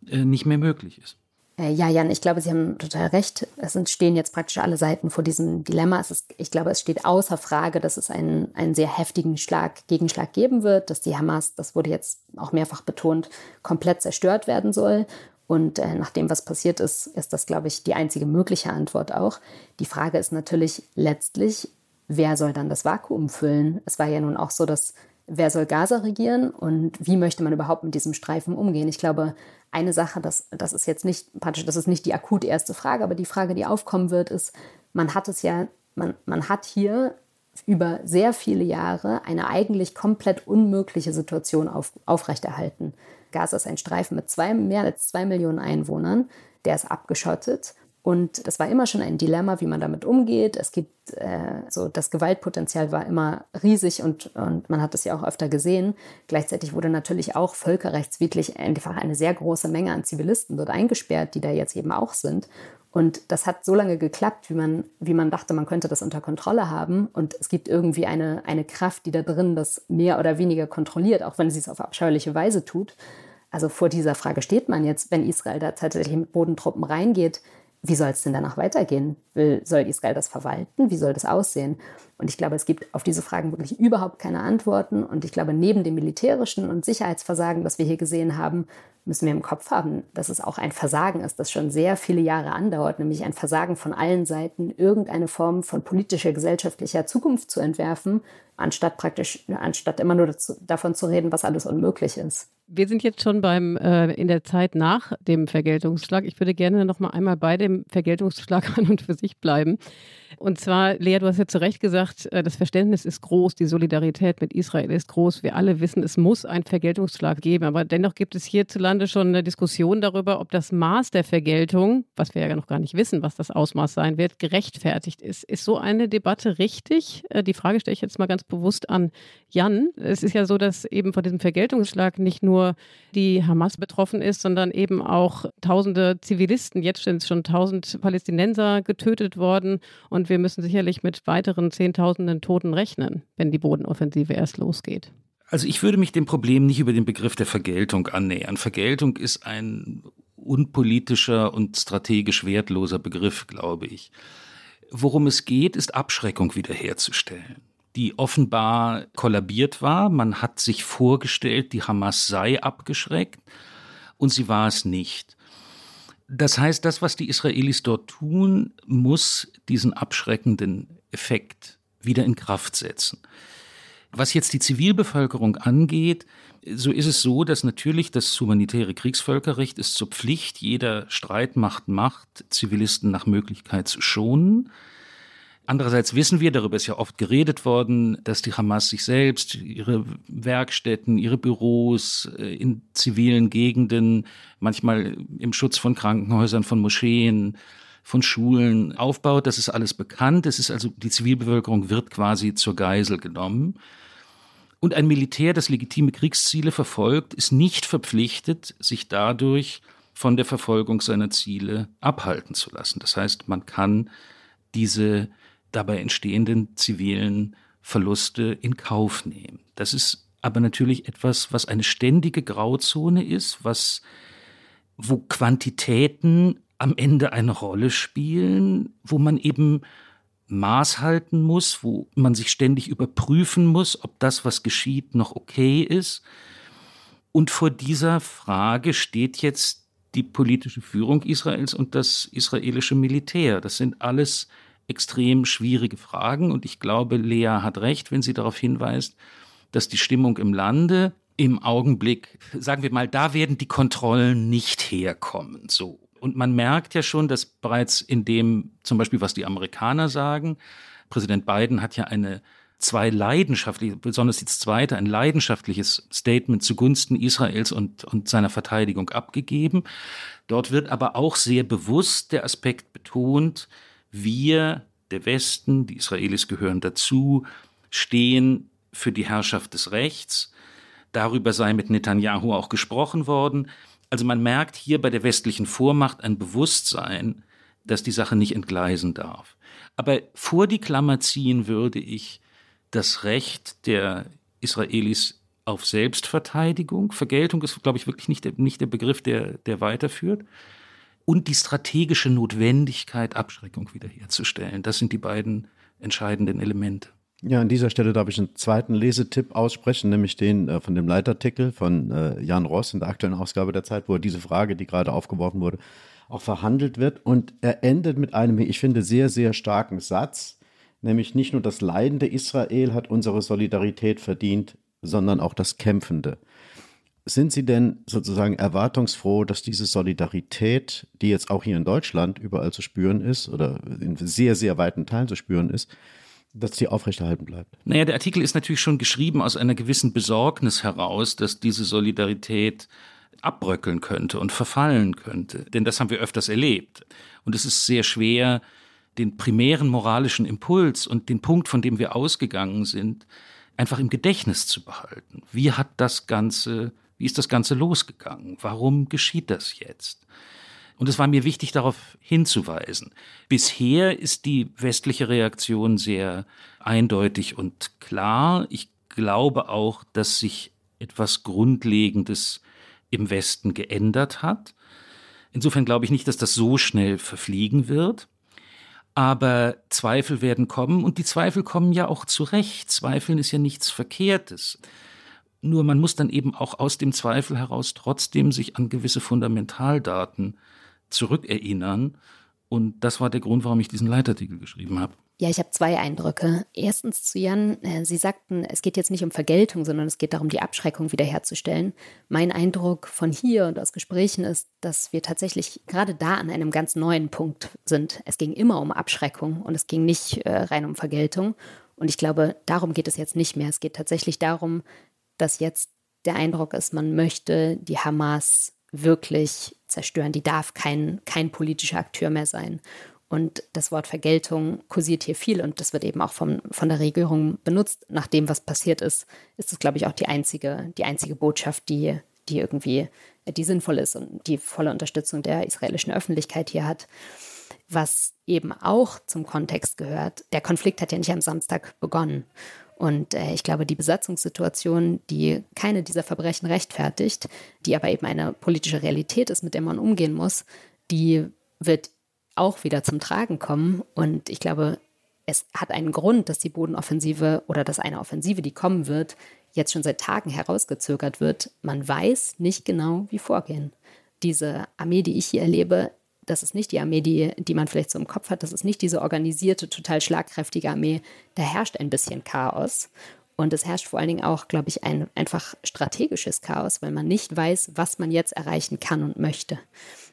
äh, nicht mehr möglich ist. Äh, ja, Jan, ich glaube, Sie haben total recht. Es stehen jetzt praktisch alle Seiten vor diesem Dilemma. Ist, ich glaube, es steht außer Frage, dass es einen, einen sehr heftigen Schlag, Gegenschlag geben wird, dass die Hamas, das wurde jetzt auch mehrfach betont, komplett zerstört werden soll. Und äh, nach dem, was passiert ist, ist das, glaube ich, die einzige mögliche Antwort auch. Die Frage ist natürlich letztlich, wer soll dann das Vakuum füllen? Es war ja nun auch so, dass wer soll Gaza regieren und wie möchte man überhaupt mit diesem Streifen umgehen? Ich glaube, eine Sache, das, das ist jetzt nicht praktisch, das ist nicht die akut erste Frage, aber die Frage, die aufkommen wird, ist, man hat es ja, man, man hat hier über sehr viele Jahre eine eigentlich komplett unmögliche Situation auf, aufrechterhalten. Gaza ist ein Streifen mit zwei, mehr als zwei Millionen Einwohnern. Der ist abgeschottet. Und das war immer schon ein Dilemma, wie man damit umgeht. Es gibt äh, so, das Gewaltpotenzial war immer riesig und, und man hat es ja auch öfter gesehen. Gleichzeitig wurde natürlich auch völkerrechtswidrig einfach eine sehr große Menge an Zivilisten dort eingesperrt, die da jetzt eben auch sind. Und das hat so lange geklappt, wie man, wie man dachte, man könnte das unter Kontrolle haben. Und es gibt irgendwie eine, eine Kraft, die da drin das mehr oder weniger kontrolliert, auch wenn sie es auf abscheuliche Weise tut. Also vor dieser Frage steht man jetzt, wenn Israel da tatsächlich mit Bodentruppen reingeht, wie soll es denn danach weitergehen? Will, soll Israel das verwalten? Wie soll das aussehen? Und ich glaube, es gibt auf diese Fragen wirklich überhaupt keine Antworten. Und ich glaube, neben dem militärischen und Sicherheitsversagen, das wir hier gesehen haben, müssen wir im Kopf haben, dass es auch ein Versagen ist, das schon sehr viele Jahre andauert, nämlich ein Versagen von allen Seiten, irgendeine Form von politischer, gesellschaftlicher Zukunft zu entwerfen, anstatt praktisch, anstatt immer nur dazu, davon zu reden, was alles unmöglich ist. Wir sind jetzt schon beim äh, in der Zeit nach dem Vergeltungsschlag. Ich würde gerne noch mal einmal bei dem Vergeltungsschlag an und für sich bleiben. Und zwar, Lea, du hast ja zu Recht gesagt, äh, das Verständnis ist groß, die Solidarität mit Israel ist groß. Wir alle wissen, es muss einen Vergeltungsschlag geben. Aber dennoch gibt es hierzulande schon eine Diskussion darüber, ob das Maß der Vergeltung, was wir ja noch gar nicht wissen, was das Ausmaß sein wird, gerechtfertigt ist. Ist so eine Debatte richtig? Äh, die Frage stelle ich jetzt mal ganz bewusst an Jan. Es ist ja so, dass eben von diesem Vergeltungsschlag nicht nur die Hamas betroffen ist, sondern eben auch tausende Zivilisten. Jetzt sind schon tausend Palästinenser getötet worden und wir müssen sicherlich mit weiteren Zehntausenden Toten rechnen, wenn die Bodenoffensive erst losgeht. Also ich würde mich dem Problem nicht über den Begriff der Vergeltung annähern. Vergeltung ist ein unpolitischer und strategisch wertloser Begriff, glaube ich. Worum es geht, ist Abschreckung wiederherzustellen, die offenbar kollabiert war. Man hat sich vorgestellt, die Hamas sei abgeschreckt und sie war es nicht. Das heißt, das, was die Israelis dort tun, muss diesen abschreckenden Effekt wieder in Kraft setzen. Was jetzt die Zivilbevölkerung angeht, so ist es so, dass natürlich das humanitäre Kriegsvölkerrecht ist zur Pflicht jeder Streitmacht macht, Zivilisten nach Möglichkeit zu schonen. Andererseits wissen wir, darüber ist ja oft geredet worden, dass die Hamas sich selbst, ihre Werkstätten, ihre Büros äh, in zivilen Gegenden, manchmal im Schutz von Krankenhäusern, von Moscheen, von Schulen aufbaut. Das ist alles bekannt. Es ist also, die Zivilbevölkerung wird quasi zur Geisel genommen. Und ein Militär, das legitime Kriegsziele verfolgt, ist nicht verpflichtet, sich dadurch von der Verfolgung seiner Ziele abhalten zu lassen. Das heißt, man kann diese dabei entstehenden zivilen Verluste in Kauf nehmen. Das ist aber natürlich etwas, was eine ständige Grauzone ist, was wo Quantitäten am Ende eine Rolle spielen, wo man eben Maß halten muss, wo man sich ständig überprüfen muss, ob das, was geschieht, noch okay ist. Und vor dieser Frage steht jetzt die politische Führung Israels und das israelische Militär. Das sind alles extrem schwierige Fragen und ich glaube, Lea hat recht, wenn sie darauf hinweist, dass die Stimmung im Lande im Augenblick, sagen wir mal, da werden die Kontrollen nicht herkommen, so. Und man merkt ja schon, dass bereits in dem, zum Beispiel was die Amerikaner sagen, Präsident Biden hat ja eine zwei leidenschaftliche, besonders das zweite, ein leidenschaftliches Statement zugunsten Israels und, und seiner Verteidigung abgegeben. Dort wird aber auch sehr bewusst der Aspekt betont, wir, der Westen, die Israelis gehören dazu, stehen für die Herrschaft des Rechts. Darüber sei mit Netanyahu auch gesprochen worden. Also man merkt hier bei der westlichen Vormacht ein Bewusstsein, dass die Sache nicht entgleisen darf. Aber vor die Klammer ziehen würde ich das Recht der Israelis auf Selbstverteidigung. Vergeltung ist, glaube ich, wirklich nicht der, nicht der Begriff, der, der weiterführt. Und die strategische Notwendigkeit, Abschreckung wiederherzustellen. Das sind die beiden entscheidenden Elemente. Ja, an dieser Stelle darf ich einen zweiten Lesetipp aussprechen, nämlich den äh, von dem Leitartikel von äh, Jan Ross in der aktuellen Ausgabe der Zeit, wo diese Frage, die gerade aufgeworfen wurde, auch verhandelt wird. Und er endet mit einem, ich finde, sehr, sehr starken Satz, nämlich nicht nur das leidende Israel hat unsere Solidarität verdient, sondern auch das kämpfende. Sind Sie denn sozusagen erwartungsfroh, dass diese Solidarität, die jetzt auch hier in Deutschland überall zu spüren ist oder in sehr, sehr weiten Teilen zu spüren ist, dass die aufrechterhalten bleibt. Naja, der Artikel ist natürlich schon geschrieben aus einer gewissen Besorgnis heraus, dass diese Solidarität abbröckeln könnte und verfallen könnte. Denn das haben wir öfters erlebt. Und es ist sehr schwer, den primären moralischen Impuls und den Punkt, von dem wir ausgegangen sind, einfach im Gedächtnis zu behalten. Wie hat das Ganze, wie ist das Ganze losgegangen? Warum geschieht das jetzt? Und es war mir wichtig, darauf hinzuweisen. Bisher ist die westliche Reaktion sehr eindeutig und klar. Ich glaube auch, dass sich etwas Grundlegendes im Westen geändert hat. Insofern glaube ich nicht, dass das so schnell verfliegen wird. Aber Zweifel werden kommen und die Zweifel kommen ja auch zurecht. Zweifeln ist ja nichts Verkehrtes. Nur man muss dann eben auch aus dem Zweifel heraus trotzdem sich an gewisse Fundamentaldaten zurückerinnern. Und das war der Grund, warum ich diesen Leitartikel geschrieben habe. Ja, ich habe zwei Eindrücke. Erstens zu Jan, äh, Sie sagten, es geht jetzt nicht um Vergeltung, sondern es geht darum, die Abschreckung wiederherzustellen. Mein Eindruck von hier und aus Gesprächen ist, dass wir tatsächlich gerade da an einem ganz neuen Punkt sind. Es ging immer um Abschreckung und es ging nicht äh, rein um Vergeltung. Und ich glaube, darum geht es jetzt nicht mehr. Es geht tatsächlich darum, dass jetzt der Eindruck ist, man möchte die Hamas wirklich zerstören. Die darf kein, kein politischer Akteur mehr sein. Und das Wort Vergeltung kursiert hier viel und das wird eben auch vom, von der Regierung benutzt. Nach dem, was passiert ist, ist es, glaube ich, auch die einzige, die einzige Botschaft, die, die irgendwie, die sinnvoll ist und die volle Unterstützung der israelischen Öffentlichkeit hier hat. Was eben auch zum Kontext gehört, der Konflikt hat ja nicht am Samstag begonnen. Und äh, ich glaube, die Besatzungssituation, die keine dieser Verbrechen rechtfertigt, die aber eben eine politische Realität ist, mit der man umgehen muss, die wird auch wieder zum Tragen kommen. Und ich glaube, es hat einen Grund, dass die Bodenoffensive oder dass eine Offensive, die kommen wird, jetzt schon seit Tagen herausgezögert wird. Man weiß nicht genau, wie vorgehen. Diese Armee, die ich hier erlebe, das ist nicht die Armee, die, die man vielleicht so im Kopf hat. Das ist nicht diese organisierte, total schlagkräftige Armee. Da herrscht ein bisschen Chaos. Und es herrscht vor allen Dingen auch, glaube ich, ein einfach strategisches Chaos, weil man nicht weiß, was man jetzt erreichen kann und möchte.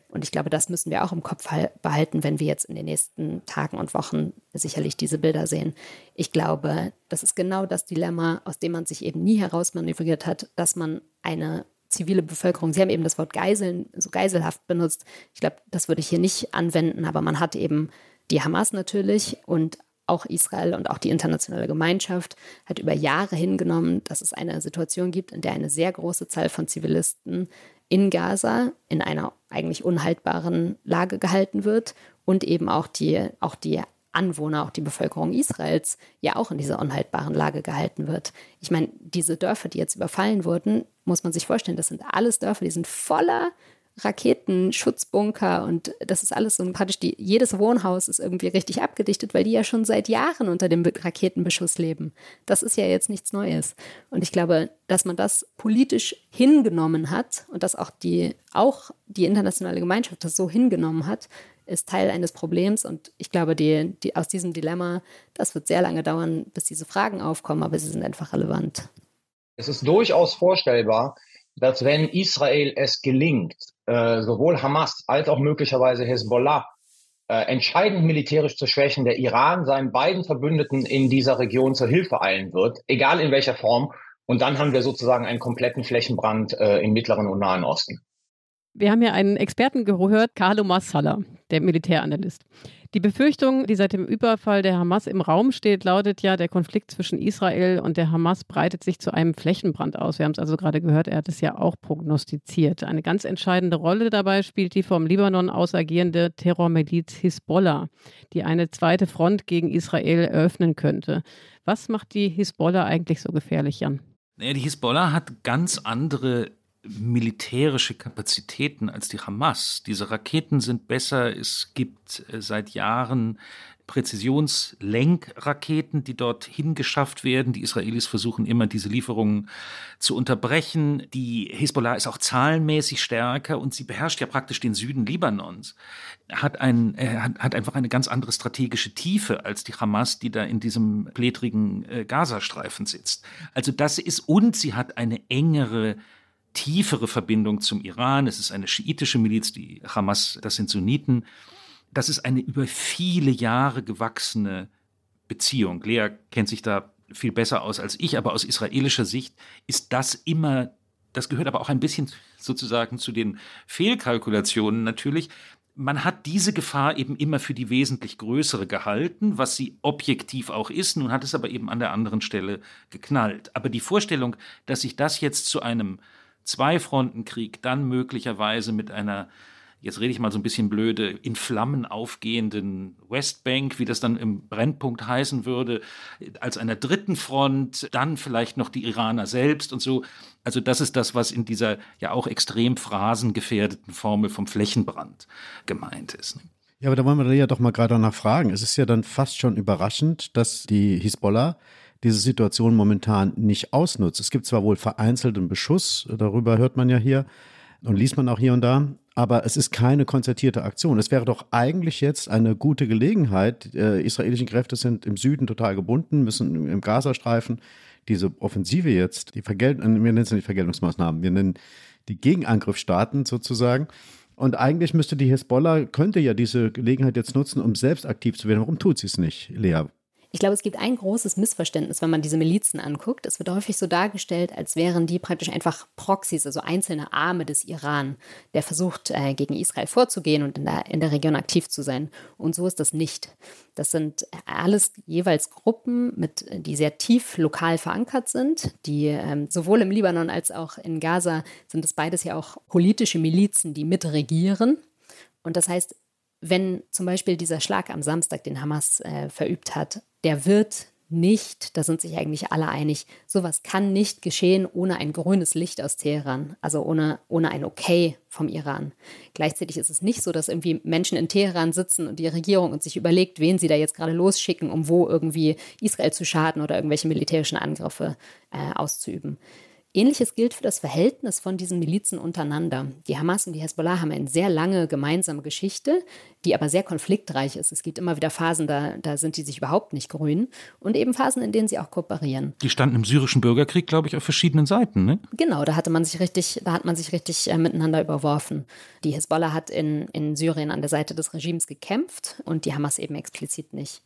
Und ich glaube, das müssen wir auch im Kopf behalten, wenn wir jetzt in den nächsten Tagen und Wochen sicherlich diese Bilder sehen. Ich glaube, das ist genau das Dilemma, aus dem man sich eben nie herausmanövriert hat, dass man eine zivile Bevölkerung. Sie haben eben das Wort Geiseln, so geiselhaft benutzt. Ich glaube, das würde ich hier nicht anwenden, aber man hat eben die Hamas natürlich und auch Israel und auch die internationale Gemeinschaft hat über Jahre hingenommen, dass es eine Situation gibt, in der eine sehr große Zahl von Zivilisten in Gaza in einer eigentlich unhaltbaren Lage gehalten wird und eben auch die, auch die Anwohner, auch die Bevölkerung Israels, ja auch in dieser unhaltbaren Lage gehalten wird. Ich meine, diese Dörfer, die jetzt überfallen wurden, muss man sich vorstellen, das sind alles Dörfer, die sind voller Raketenschutzbunker und das ist alles so praktisch die, jedes Wohnhaus ist irgendwie richtig abgedichtet, weil die ja schon seit Jahren unter dem Raketenbeschuss leben. Das ist ja jetzt nichts Neues. Und ich glaube, dass man das politisch hingenommen hat und dass auch die, auch die internationale Gemeinschaft das so hingenommen hat, ist Teil eines Problems. Und ich glaube, die, die, aus diesem Dilemma, das wird sehr lange dauern, bis diese Fragen aufkommen, aber sie sind einfach relevant. Es ist durchaus vorstellbar, dass wenn Israel es gelingt, äh, sowohl Hamas als auch möglicherweise Hezbollah äh, entscheidend militärisch zu schwächen, der Iran seinen beiden Verbündeten in dieser Region zur Hilfe eilen wird, egal in welcher Form. Und dann haben wir sozusagen einen kompletten Flächenbrand äh, im Mittleren und Nahen Osten. Wir haben ja einen Experten gehört, Carlo Massala, der Militäranalyst. Die Befürchtung, die seit dem Überfall der Hamas im Raum steht, lautet ja, der Konflikt zwischen Israel und der Hamas breitet sich zu einem Flächenbrand aus. Wir haben es also gerade gehört, er hat es ja auch prognostiziert. Eine ganz entscheidende Rolle dabei spielt die vom Libanon aus agierende Terrormiliz Hisbollah, die eine zweite Front gegen Israel eröffnen könnte. Was macht die Hisbollah eigentlich so gefährlich, Jan? Naja, die Hisbollah hat ganz andere militärische Kapazitäten als die Hamas. Diese Raketen sind besser. Es gibt äh, seit Jahren Präzisionslenkraketen, die dorthin geschafft werden. Die Israelis versuchen immer, diese Lieferungen zu unterbrechen. Die Hisbollah ist auch zahlenmäßig stärker und sie beherrscht ja praktisch den Süden Libanons. Hat, ein, äh, hat, hat einfach eine ganz andere strategische Tiefe als die Hamas, die da in diesem blätrigen äh, Gazastreifen sitzt. Also das ist, und sie hat eine engere tiefere Verbindung zum Iran. Es ist eine schiitische Miliz, die Hamas, das sind Sunniten. Das ist eine über viele Jahre gewachsene Beziehung. Lea kennt sich da viel besser aus als ich, aber aus israelischer Sicht ist das immer, das gehört aber auch ein bisschen sozusagen zu den Fehlkalkulationen natürlich. Man hat diese Gefahr eben immer für die wesentlich größere gehalten, was sie objektiv auch ist. Nun hat es aber eben an der anderen Stelle geknallt. Aber die Vorstellung, dass sich das jetzt zu einem Zwei-Fronten-Krieg dann möglicherweise mit einer, jetzt rede ich mal so ein bisschen blöde, in Flammen aufgehenden Westbank, wie das dann im Brennpunkt heißen würde, als einer dritten Front, dann vielleicht noch die Iraner selbst und so. Also das ist das, was in dieser ja auch extrem phrasengefährdeten Formel vom Flächenbrand gemeint ist. Ja, aber da wollen wir ja doch mal gerade danach fragen. Es ist ja dann fast schon überraschend, dass die Hisbollah diese Situation momentan nicht ausnutzt. Es gibt zwar wohl vereinzelten Beschuss, darüber hört man ja hier und liest man auch hier und da, aber es ist keine konzertierte Aktion. Es wäre doch eigentlich jetzt eine gute Gelegenheit. Äh, israelische Kräfte sind im Süden total gebunden, müssen im Gazastreifen diese Offensive jetzt, die Vergelt wir nennen es nicht Vergeltungsmaßnahmen, wir nennen die Gegenangriff starten sozusagen. Und eigentlich müsste die Hisbollah, könnte ja diese Gelegenheit jetzt nutzen, um selbst aktiv zu werden. Warum tut sie es nicht, Lea? Ich glaube, es gibt ein großes Missverständnis, wenn man diese Milizen anguckt. Es wird häufig so dargestellt, als wären die praktisch einfach Proxys, also einzelne Arme des Iran, der versucht, äh, gegen Israel vorzugehen und in der, in der Region aktiv zu sein. Und so ist das nicht. Das sind alles jeweils Gruppen, mit, die sehr tief lokal verankert sind, die ähm, sowohl im Libanon als auch in Gaza sind es beides ja auch politische Milizen, die mitregieren. Und das heißt, wenn zum Beispiel dieser Schlag am Samstag, den Hamas äh, verübt hat, der wird nicht, da sind sich eigentlich alle einig, sowas kann nicht geschehen ohne ein grünes Licht aus Teheran, also ohne, ohne ein Okay vom Iran. Gleichzeitig ist es nicht so, dass irgendwie Menschen in Teheran sitzen und die Regierung und sich überlegt, wen sie da jetzt gerade losschicken, um wo irgendwie Israel zu schaden oder irgendwelche militärischen Angriffe äh, auszuüben. Ähnliches gilt für das Verhältnis von diesen Milizen untereinander. Die Hamas und die Hezbollah haben eine sehr lange gemeinsame Geschichte, die aber sehr konfliktreich ist. Es gibt immer wieder Phasen, da, da sind die sich überhaupt nicht grün und eben Phasen, in denen sie auch kooperieren. Die standen im syrischen Bürgerkrieg, glaube ich, auf verschiedenen Seiten, ne? Genau, da hatte man sich richtig, da hat man sich richtig äh, miteinander überworfen. Die Hezbollah hat in, in Syrien an der Seite des Regimes gekämpft und die Hamas eben explizit nicht.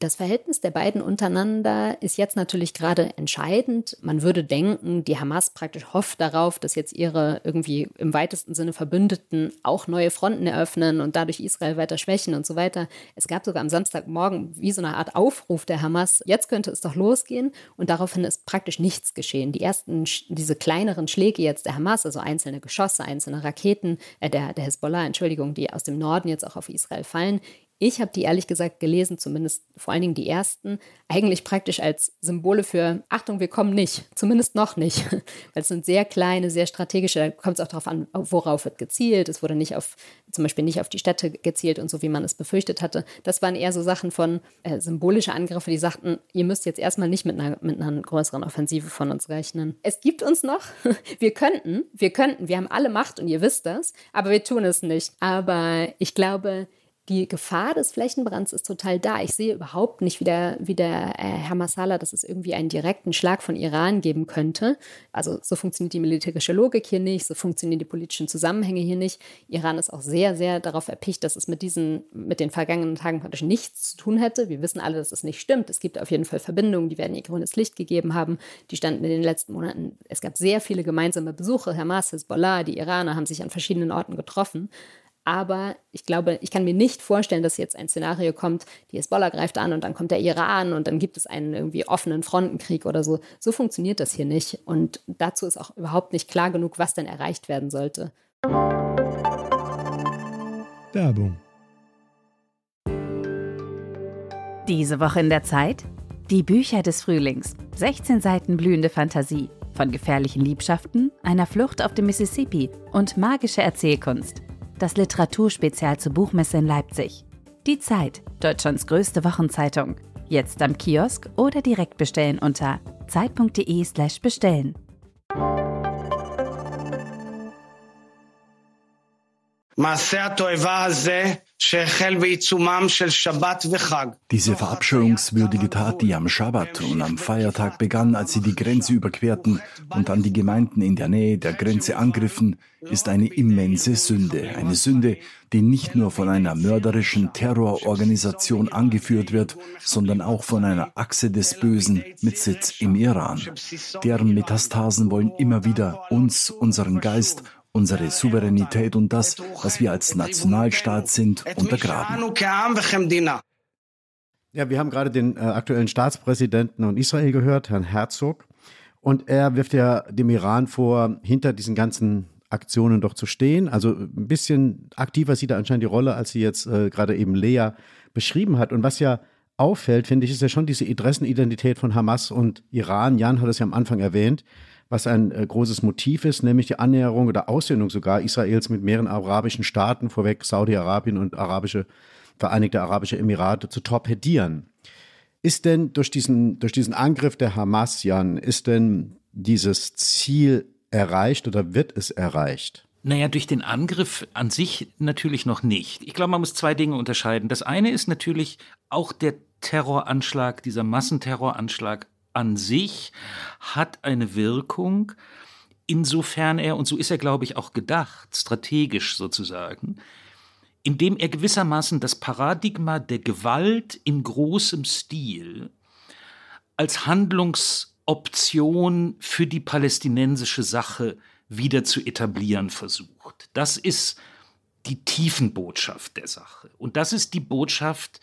Das Verhältnis der beiden untereinander ist jetzt natürlich gerade entscheidend. Man würde denken, die Hamas praktisch hofft darauf, dass jetzt ihre irgendwie im weitesten Sinne Verbündeten auch neue Fronten eröffnen und dadurch Israel weiter schwächen und so weiter. Es gab sogar am Samstagmorgen wie so eine Art Aufruf der Hamas, jetzt könnte es doch losgehen und daraufhin ist praktisch nichts geschehen. Die ersten, diese kleineren Schläge jetzt der Hamas, also einzelne Geschosse, einzelne Raketen, äh, der, der Hezbollah, Entschuldigung, die aus dem Norden jetzt auch auf Israel fallen, ich habe die ehrlich gesagt gelesen, zumindest vor allen Dingen die ersten, eigentlich praktisch als Symbole für Achtung, wir kommen nicht, zumindest noch nicht, weil es sind sehr kleine, sehr strategische, da kommt es auch darauf an, worauf wird gezielt. Es wurde nicht auf, zum Beispiel nicht auf die Städte gezielt und so, wie man es befürchtet hatte. Das waren eher so Sachen von äh, symbolische Angriffe, die sagten, ihr müsst jetzt erstmal nicht mit einer, mit einer größeren Offensive von uns rechnen. Es gibt uns noch, wir könnten, wir könnten, wir haben alle Macht und ihr wisst das, aber wir tun es nicht. Aber ich glaube, die Gefahr des Flächenbrands ist total da. Ich sehe überhaupt nicht, wie der, wie der äh, Herr Massala, dass es irgendwie einen direkten Schlag von Iran geben könnte. Also so funktioniert die militärische Logik hier nicht, so funktionieren die politischen Zusammenhänge hier nicht. Iran ist auch sehr, sehr darauf erpicht, dass es mit diesen, mit den vergangenen Tagen praktisch nichts zu tun hätte. Wir wissen alle, dass es nicht stimmt. Es gibt auf jeden Fall Verbindungen, die werden ihr grünes Licht gegeben haben. Die standen in den letzten Monaten, es gab sehr viele gemeinsame Besuche. Hamas, Hezbollah, die Iraner haben sich an verschiedenen Orten getroffen. Aber ich glaube, ich kann mir nicht vorstellen, dass jetzt ein Szenario kommt, die Hezbollah greift an und dann kommt der Iran und dann gibt es einen irgendwie offenen Frontenkrieg oder so. So funktioniert das hier nicht. Und dazu ist auch überhaupt nicht klar genug, was denn erreicht werden sollte. Werbung. Diese Woche in der Zeit? Die Bücher des Frühlings. 16 Seiten blühende Fantasie. Von gefährlichen Liebschaften, einer Flucht auf dem Mississippi und magische Erzählkunst das Literaturspezial zur Buchmesse in Leipzig. Die Zeit, Deutschlands größte Wochenzeitung. Jetzt am Kiosk oder direkt bestellen unter zeit.de/slash Diese verabscheuungswürdige Tat, die am Schabbat und am Feiertag begann, als sie die Grenze überquerten und dann die Gemeinden in der Nähe der Grenze angriffen, ist eine immense Sünde. Eine Sünde, die nicht nur von einer mörderischen Terrororganisation angeführt wird, sondern auch von einer Achse des Bösen mit Sitz im Iran. Deren Metastasen wollen immer wieder uns, unseren Geist unsere Souveränität und das, was wir als Nationalstaat sind, untergraben. Ja, wir haben gerade den äh, aktuellen Staatspräsidenten von Israel gehört, Herrn Herzog. Und er wirft ja dem Iran vor, hinter diesen ganzen Aktionen doch zu stehen. Also ein bisschen aktiver sieht er anscheinend die Rolle, als sie jetzt äh, gerade eben Lea beschrieben hat. Und was ja auffällt, finde ich, ist ja schon diese Interessenidentität von Hamas und Iran. Jan hat es ja am Anfang erwähnt was ein äh, großes Motiv ist, nämlich die Annäherung oder Aussöhnung sogar Israels mit mehreren arabischen Staaten, vorweg Saudi-Arabien und arabische, Vereinigte Arabische Emirate, zu torpedieren. Ist denn durch diesen, durch diesen Angriff der Hamas, Jan, ist denn dieses Ziel erreicht oder wird es erreicht? Naja, durch den Angriff an sich natürlich noch nicht. Ich glaube, man muss zwei Dinge unterscheiden. Das eine ist natürlich auch der Terroranschlag, dieser Massenterroranschlag an sich hat eine Wirkung, insofern er, und so ist er, glaube ich, auch gedacht, strategisch sozusagen, indem er gewissermaßen das Paradigma der Gewalt in großem Stil als Handlungsoption für die palästinensische Sache wieder zu etablieren versucht. Das ist die Tiefenbotschaft der Sache. Und das ist die Botschaft,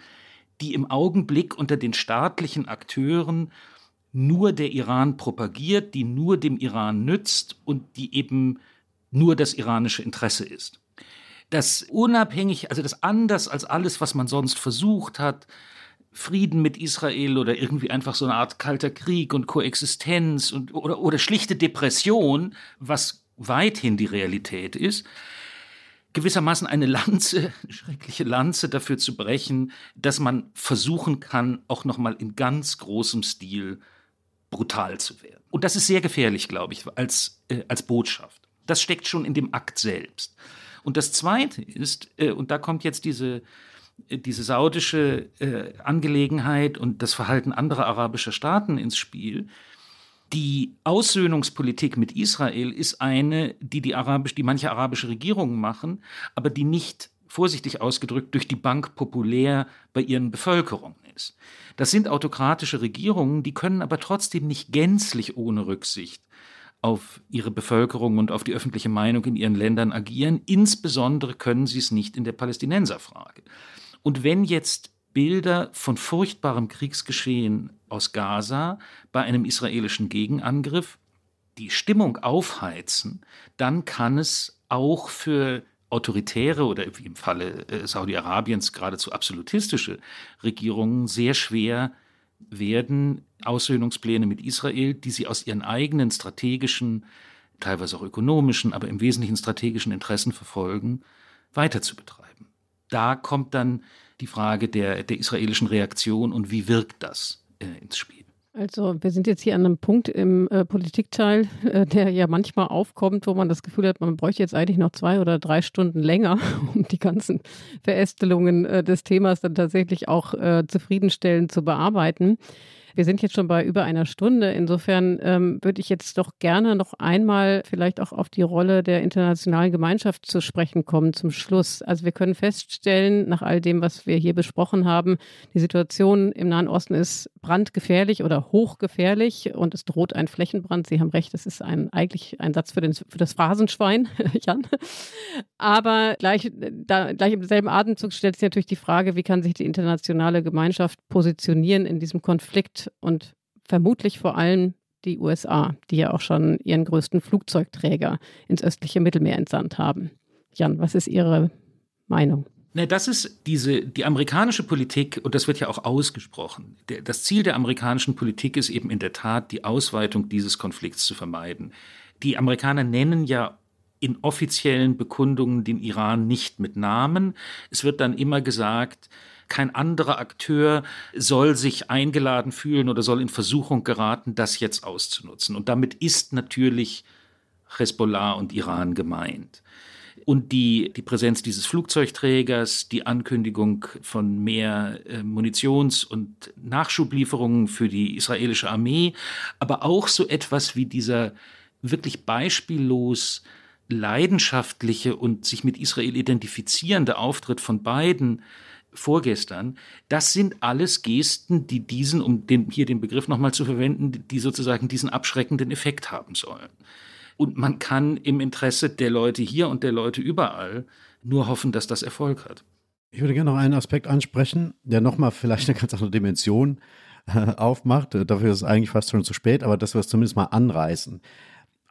die im Augenblick unter den staatlichen Akteuren nur der Iran propagiert, die nur dem Iran nützt und die eben nur das iranische Interesse ist. Das unabhängig, also das anders als alles, was man sonst versucht hat, Frieden mit Israel oder irgendwie einfach so eine Art kalter Krieg und Koexistenz und, oder, oder schlichte Depression, was weithin die Realität ist, gewissermaßen eine Lanze, eine schreckliche Lanze dafür zu brechen, dass man versuchen kann, auch nochmal in ganz großem Stil brutal zu werden. Und das ist sehr gefährlich, glaube ich, als, äh, als Botschaft. Das steckt schon in dem Akt selbst. Und das Zweite ist, äh, und da kommt jetzt diese, äh, diese saudische äh, Angelegenheit und das Verhalten anderer arabischer Staaten ins Spiel. Die Aussöhnungspolitik mit Israel ist eine, die, die, arabisch, die manche arabische Regierungen machen, aber die nicht vorsichtig ausgedrückt durch die Bank populär bei ihren Bevölkerungen ist. Das sind autokratische Regierungen, die können aber trotzdem nicht gänzlich ohne Rücksicht auf ihre Bevölkerung und auf die öffentliche Meinung in ihren Ländern agieren. Insbesondere können sie es nicht in der Palästinenserfrage. Und wenn jetzt Bilder von furchtbarem Kriegsgeschehen aus Gaza bei einem israelischen Gegenangriff die Stimmung aufheizen, dann kann es auch für autoritäre oder wie im Falle äh, Saudi-Arabiens geradezu absolutistische Regierungen sehr schwer werden, Aussöhnungspläne mit Israel, die sie aus ihren eigenen strategischen, teilweise auch ökonomischen, aber im Wesentlichen strategischen Interessen verfolgen, weiter zu betreiben. Da kommt dann die Frage der, der israelischen Reaktion und wie wirkt das äh, ins Spiel. Also wir sind jetzt hier an einem Punkt im äh, Politikteil, äh, der ja manchmal aufkommt, wo man das Gefühl hat, man bräuchte jetzt eigentlich noch zwei oder drei Stunden länger, um die ganzen Verästelungen äh, des Themas dann tatsächlich auch äh, zufriedenstellend zu bearbeiten. Wir sind jetzt schon bei über einer Stunde. Insofern ähm, würde ich jetzt doch gerne noch einmal vielleicht auch auf die Rolle der internationalen Gemeinschaft zu sprechen kommen zum Schluss. Also wir können feststellen, nach all dem, was wir hier besprochen haben, die Situation im Nahen Osten ist brandgefährlich oder hochgefährlich und es droht ein Flächenbrand. Sie haben recht, das ist ein, eigentlich ein Satz für, den, für das Phrasenschwein, Jan. Aber gleich, da, gleich im selben Atemzug stellt sich natürlich die Frage, wie kann sich die internationale Gemeinschaft positionieren in diesem Konflikt und vermutlich vor allem die USA, die ja auch schon ihren größten Flugzeugträger ins östliche Mittelmeer entsandt haben. Jan, was ist Ihre Meinung? Ne, das ist diese, die amerikanische Politik, und das wird ja auch ausgesprochen. Der, das Ziel der amerikanischen Politik ist eben in der Tat, die Ausweitung dieses Konflikts zu vermeiden. Die Amerikaner nennen ja in offiziellen Bekundungen den Iran nicht mit Namen. Es wird dann immer gesagt, kein anderer Akteur soll sich eingeladen fühlen oder soll in Versuchung geraten, das jetzt auszunutzen. Und damit ist natürlich Hezbollah und Iran gemeint. Und die, die Präsenz dieses Flugzeugträgers, die Ankündigung von mehr äh, Munitions- und Nachschublieferungen für die israelische Armee, aber auch so etwas wie dieser wirklich beispiellos leidenschaftliche und sich mit Israel identifizierende Auftritt von beiden vorgestern, das sind alles Gesten, die diesen, um den, hier den Begriff nochmal zu verwenden, die sozusagen diesen abschreckenden Effekt haben sollen. Und man kann im Interesse der Leute hier und der Leute überall nur hoffen, dass das Erfolg hat. Ich würde gerne noch einen Aspekt ansprechen, der nochmal vielleicht eine ganz andere Dimension äh, aufmacht. Dafür ist es eigentlich fast schon zu spät, aber dass wir es zumindest mal anreißen.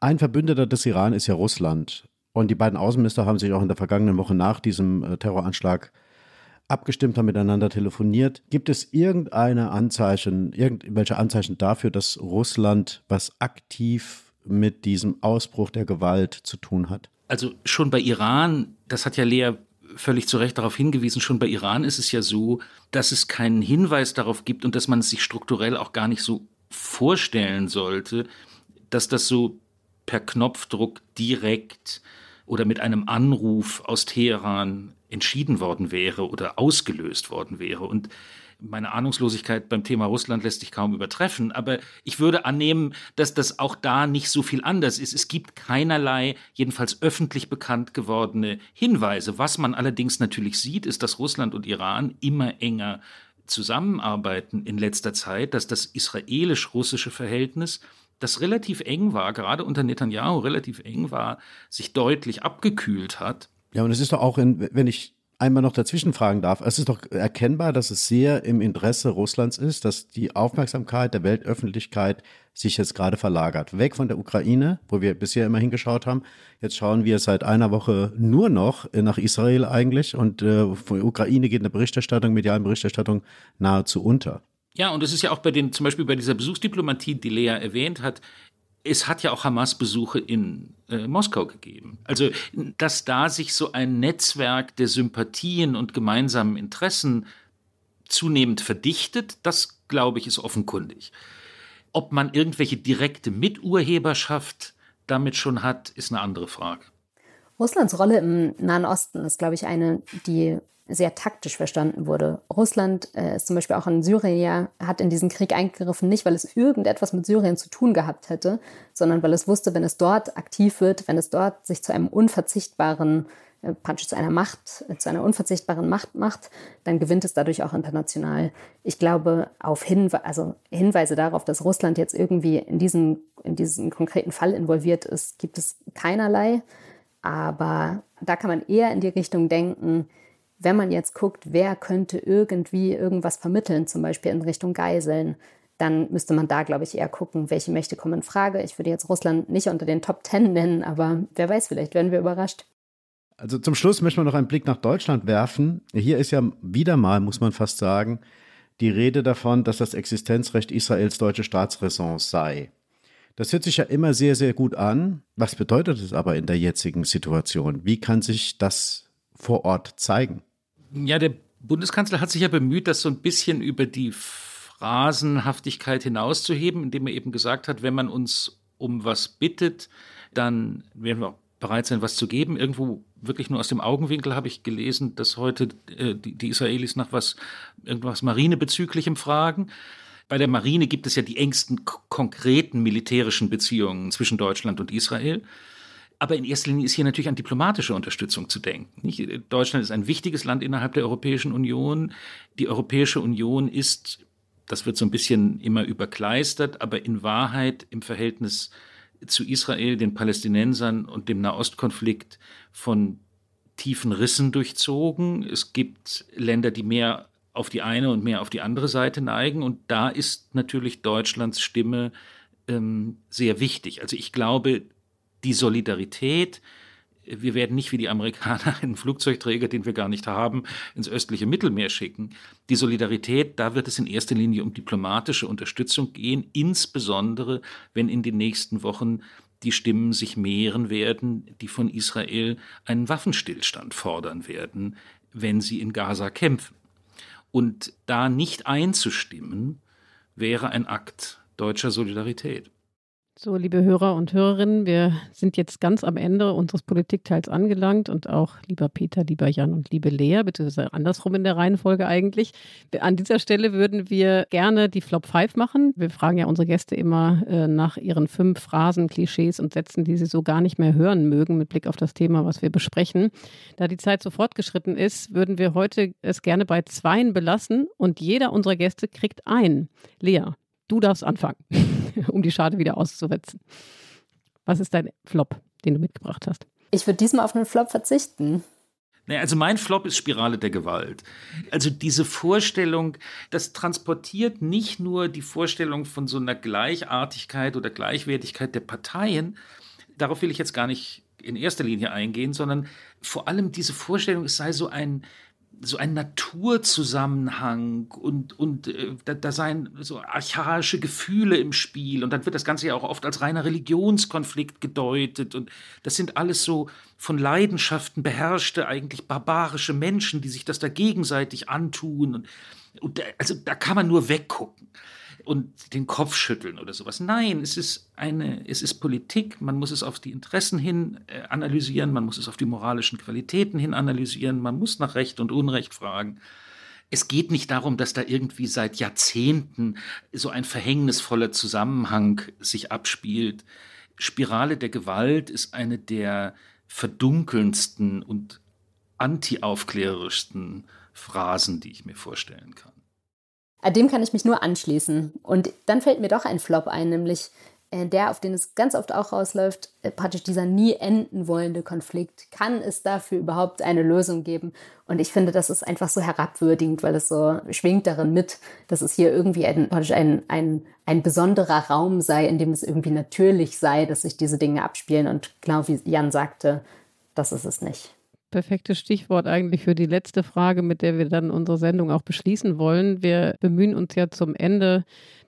Ein Verbündeter des Iran ist ja Russland. Und die beiden Außenminister haben sich auch in der vergangenen Woche nach diesem äh, Terroranschlag abgestimmt haben, miteinander telefoniert. Gibt es irgendeine Anzeichen, irgendwelche Anzeichen dafür, dass Russland was aktiv mit diesem Ausbruch der Gewalt zu tun hat? Also schon bei Iran, das hat ja Lea völlig zu Recht darauf hingewiesen, schon bei Iran ist es ja so, dass es keinen Hinweis darauf gibt und dass man es sich strukturell auch gar nicht so vorstellen sollte, dass das so per Knopfdruck direkt oder mit einem Anruf aus Teheran entschieden worden wäre oder ausgelöst worden wäre. Und meine Ahnungslosigkeit beim Thema Russland lässt sich kaum übertreffen, aber ich würde annehmen, dass das auch da nicht so viel anders ist. Es gibt keinerlei, jedenfalls öffentlich bekannt gewordene Hinweise. Was man allerdings natürlich sieht, ist, dass Russland und Iran immer enger zusammenarbeiten in letzter Zeit, dass das israelisch-russische Verhältnis das relativ eng war, gerade unter Netanyahu relativ eng war, sich deutlich abgekühlt hat. Ja, und es ist doch auch, in, wenn ich einmal noch dazwischen fragen darf. Es ist doch erkennbar, dass es sehr im Interesse Russlands ist, dass die Aufmerksamkeit der Weltöffentlichkeit sich jetzt gerade verlagert. Weg von der Ukraine, wo wir bisher immer hingeschaut haben. Jetzt schauen wir seit einer Woche nur noch nach Israel eigentlich und äh, von der Ukraine geht eine Berichterstattung, medialen Berichterstattung nahezu unter. Ja, und es ist ja auch bei den, zum Beispiel bei dieser Besuchsdiplomatie, die Lea erwähnt hat, es hat ja auch Hamas-Besuche in äh, Moskau gegeben. Also, dass da sich so ein Netzwerk der Sympathien und gemeinsamen Interessen zunehmend verdichtet, das glaube ich ist offenkundig. Ob man irgendwelche direkte Miturheberschaft damit schon hat, ist eine andere Frage. Russlands Rolle im Nahen Osten ist, glaube ich, eine, die sehr taktisch verstanden wurde. Russland äh, ist zum Beispiel auch in Syrien ja, hat in diesen Krieg eingegriffen, nicht weil es irgendetwas mit Syrien zu tun gehabt hätte, sondern weil es wusste, wenn es dort aktiv wird, wenn es dort sich zu einem unverzichtbaren, äh, praktisch zu einer Macht, äh, zu einer unverzichtbaren Macht macht, dann gewinnt es dadurch auch international. Ich glaube, auf Hinwe also Hinweise darauf, dass Russland jetzt irgendwie in diesen, in diesen konkreten Fall involviert ist, gibt es keinerlei. Aber da kann man eher in die Richtung denken, wenn man jetzt guckt, wer könnte irgendwie irgendwas vermitteln, zum Beispiel in Richtung Geiseln, dann müsste man da, glaube ich, eher gucken, welche Mächte kommen in Frage. Ich würde jetzt Russland nicht unter den Top Ten nennen, aber wer weiß, vielleicht werden wir überrascht. Also zum Schluss möchten wir noch einen Blick nach Deutschland werfen. Hier ist ja wieder mal, muss man fast sagen, die Rede davon, dass das Existenzrecht Israels deutsche Staatsräson sei. Das hört sich ja immer sehr, sehr gut an. Was bedeutet es aber in der jetzigen Situation? Wie kann sich das vor Ort zeigen? Ja, der Bundeskanzler hat sich ja bemüht, das so ein bisschen über die Phrasenhaftigkeit hinauszuheben, indem er eben gesagt hat, wenn man uns um was bittet, dann werden wir auch bereit sein, was zu geben. Irgendwo wirklich nur aus dem Augenwinkel habe ich gelesen, dass heute äh, die, die, Israelis nach was, irgendwas Marinebezüglichem fragen. Bei der Marine gibt es ja die engsten konkreten militärischen Beziehungen zwischen Deutschland und Israel. Aber in erster Linie ist hier natürlich an diplomatische Unterstützung zu denken. Deutschland ist ein wichtiges Land innerhalb der Europäischen Union. Die Europäische Union ist, das wird so ein bisschen immer überkleistert, aber in Wahrheit im Verhältnis zu Israel, den Palästinensern und dem Nahostkonflikt von tiefen Rissen durchzogen. Es gibt Länder, die mehr auf die eine und mehr auf die andere Seite neigen. Und da ist natürlich Deutschlands Stimme ähm, sehr wichtig. Also ich glaube, die Solidarität. Wir werden nicht wie die Amerikaner einen Flugzeugträger, den wir gar nicht haben, ins östliche Mittelmeer schicken. Die Solidarität, da wird es in erster Linie um diplomatische Unterstützung gehen, insbesondere wenn in den nächsten Wochen die Stimmen sich mehren werden, die von Israel einen Waffenstillstand fordern werden, wenn sie in Gaza kämpfen. Und da nicht einzustimmen, wäre ein Akt deutscher Solidarität. So, liebe Hörer und Hörerinnen, wir sind jetzt ganz am Ende unseres Politikteils angelangt und auch lieber Peter, lieber Jan und liebe Lea, beziehungsweise andersrum in der Reihenfolge eigentlich. An dieser Stelle würden wir gerne die Flop 5 machen. Wir fragen ja unsere Gäste immer äh, nach ihren fünf Phrasen, Klischees und Sätzen, die sie so gar nicht mehr hören mögen mit Blick auf das Thema, was wir besprechen. Da die Zeit so fortgeschritten ist, würden wir heute es gerne bei zweien belassen und jeder unserer Gäste kriegt einen. Lea, du darfst anfangen. um die Schade wieder auszuwetzen. Was ist dein Flop, den du mitgebracht hast? Ich würde diesmal auf einen Flop verzichten. Naja, also mein Flop ist Spirale der Gewalt. Also diese Vorstellung, das transportiert nicht nur die Vorstellung von so einer Gleichartigkeit oder Gleichwertigkeit der Parteien, darauf will ich jetzt gar nicht in erster Linie eingehen, sondern vor allem diese Vorstellung, es sei so ein so ein Naturzusammenhang und, und äh, da, da seien so archaische Gefühle im Spiel. Und dann wird das Ganze ja auch oft als reiner Religionskonflikt gedeutet. Und das sind alles so von Leidenschaften beherrschte, eigentlich barbarische Menschen, die sich das da gegenseitig antun. Und, und also da kann man nur weggucken und den Kopf schütteln oder sowas. Nein, es ist eine, es ist Politik. Man muss es auf die Interessen hin äh, analysieren, man muss es auf die moralischen Qualitäten hin analysieren, man muss nach Recht und Unrecht fragen. es geht nicht darum, dass da irgendwie seit Jahrzehnten so ein verhängnisvoller Zusammenhang sich abspielt. Spirale der Gewalt ist eine der verdunkelndsten und antiaufklärerischsten Phrasen, die ich mir vorstellen kann. Dem kann ich mich nur anschließen. Und dann fällt mir doch ein Flop ein, nämlich äh, der, auf den es ganz oft auch rausläuft, äh, praktisch dieser nie enden wollende Konflikt. Kann es dafür überhaupt eine Lösung geben? Und ich finde, das ist einfach so herabwürdigend, weil es so schwingt darin mit, dass es hier irgendwie ein, ein, ein, ein besonderer Raum sei, in dem es irgendwie natürlich sei, dass sich diese Dinge abspielen. Und genau wie Jan sagte, das ist es nicht perfektes Stichwort eigentlich für die letzte Frage, mit der wir dann unsere Sendung auch beschließen wollen. Wir bemühen uns ja zum Ende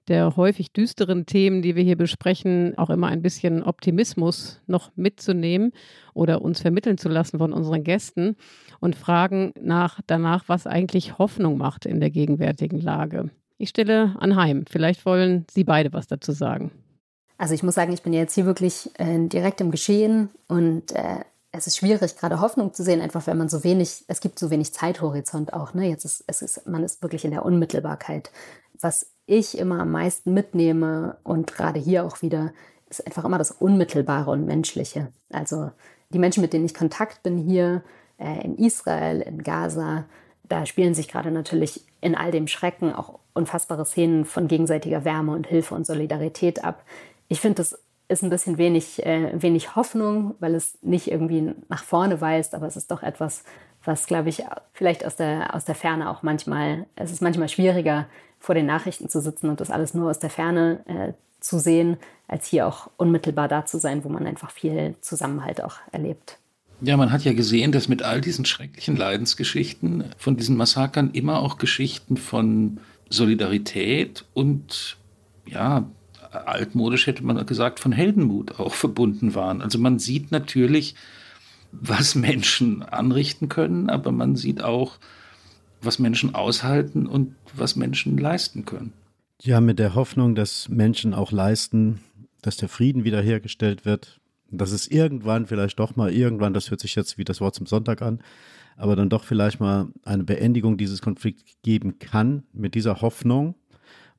der häufig düsteren Themen, die wir hier besprechen, auch immer ein bisschen Optimismus noch mitzunehmen oder uns vermitteln zu lassen von unseren Gästen und fragen nach danach, was eigentlich Hoffnung macht in der gegenwärtigen Lage. Ich stelle anheim. Vielleicht wollen Sie beide was dazu sagen. Also ich muss sagen, ich bin jetzt hier wirklich äh, direkt im Geschehen und äh, es ist schwierig, gerade Hoffnung zu sehen, einfach wenn man so wenig, es gibt so wenig Zeithorizont auch. Ne? Jetzt ist, es ist, man ist wirklich in der Unmittelbarkeit. Was ich immer am meisten mitnehme und gerade hier auch wieder, ist einfach immer das Unmittelbare und Menschliche. Also die Menschen, mit denen ich Kontakt bin hier äh, in Israel, in Gaza, da spielen sich gerade natürlich in all dem Schrecken auch unfassbare Szenen von gegenseitiger Wärme und Hilfe und Solidarität ab. Ich finde das ist ein bisschen wenig, äh, wenig Hoffnung, weil es nicht irgendwie nach vorne weist, aber es ist doch etwas, was, glaube ich, vielleicht aus der, aus der Ferne auch manchmal, es ist manchmal schwieriger, vor den Nachrichten zu sitzen und das alles nur aus der Ferne äh, zu sehen, als hier auch unmittelbar da zu sein, wo man einfach viel Zusammenhalt auch erlebt. Ja, man hat ja gesehen, dass mit all diesen schrecklichen Leidensgeschichten von diesen Massakern immer auch Geschichten von Solidarität und ja, altmodisch hätte man gesagt, von Heldenmut auch verbunden waren. Also man sieht natürlich, was Menschen anrichten können, aber man sieht auch, was Menschen aushalten und was Menschen leisten können. Ja, mit der Hoffnung, dass Menschen auch leisten, dass der Frieden wiederhergestellt wird, dass es irgendwann vielleicht doch mal irgendwann, das hört sich jetzt wie das Wort zum Sonntag an, aber dann doch vielleicht mal eine Beendigung dieses Konflikts geben kann. Mit dieser Hoffnung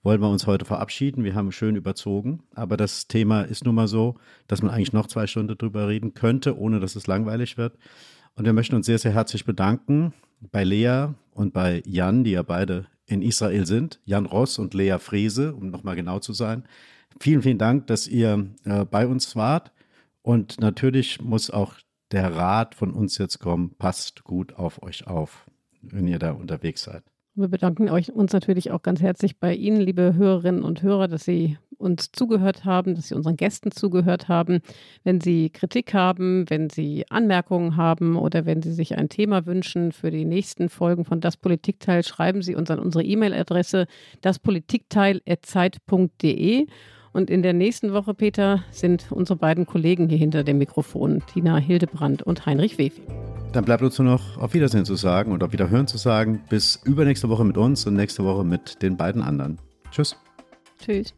wollen wir uns heute verabschieden. Wir haben schön überzogen, aber das Thema ist nun mal so, dass man eigentlich noch zwei Stunden drüber reden könnte, ohne dass es langweilig wird. Und wir möchten uns sehr, sehr herzlich bedanken bei Lea und bei Jan, die ja beide in Israel sind. Jan Ross und Lea Frese, um nochmal genau zu sein. Vielen, vielen Dank, dass ihr äh, bei uns wart. Und natürlich muss auch der Rat von uns jetzt kommen, passt gut auf euch auf, wenn ihr da unterwegs seid. Wir bedanken euch, uns natürlich auch ganz herzlich bei Ihnen, liebe Hörerinnen und Hörer, dass Sie uns zugehört haben, dass Sie unseren Gästen zugehört haben. Wenn Sie Kritik haben, wenn Sie Anmerkungen haben oder wenn Sie sich ein Thema wünschen für die nächsten Folgen von Das Politikteil, schreiben Sie uns an unsere E-Mail-Adresse daspolitikteil.zeit.de. Und in der nächsten Woche, Peter, sind unsere beiden Kollegen hier hinter dem Mikrofon, Tina Hildebrand und Heinrich Wefi. Dann bleibt uns nur noch auf Wiedersehen zu sagen und auf Wiederhören zu sagen. Bis übernächste Woche mit uns und nächste Woche mit den beiden anderen. Tschüss. Tschüss.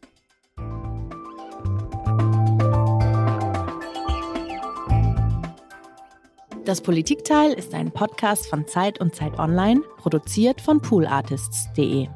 Das Politikteil ist ein Podcast von Zeit und Zeit Online, produziert von poolartists.de.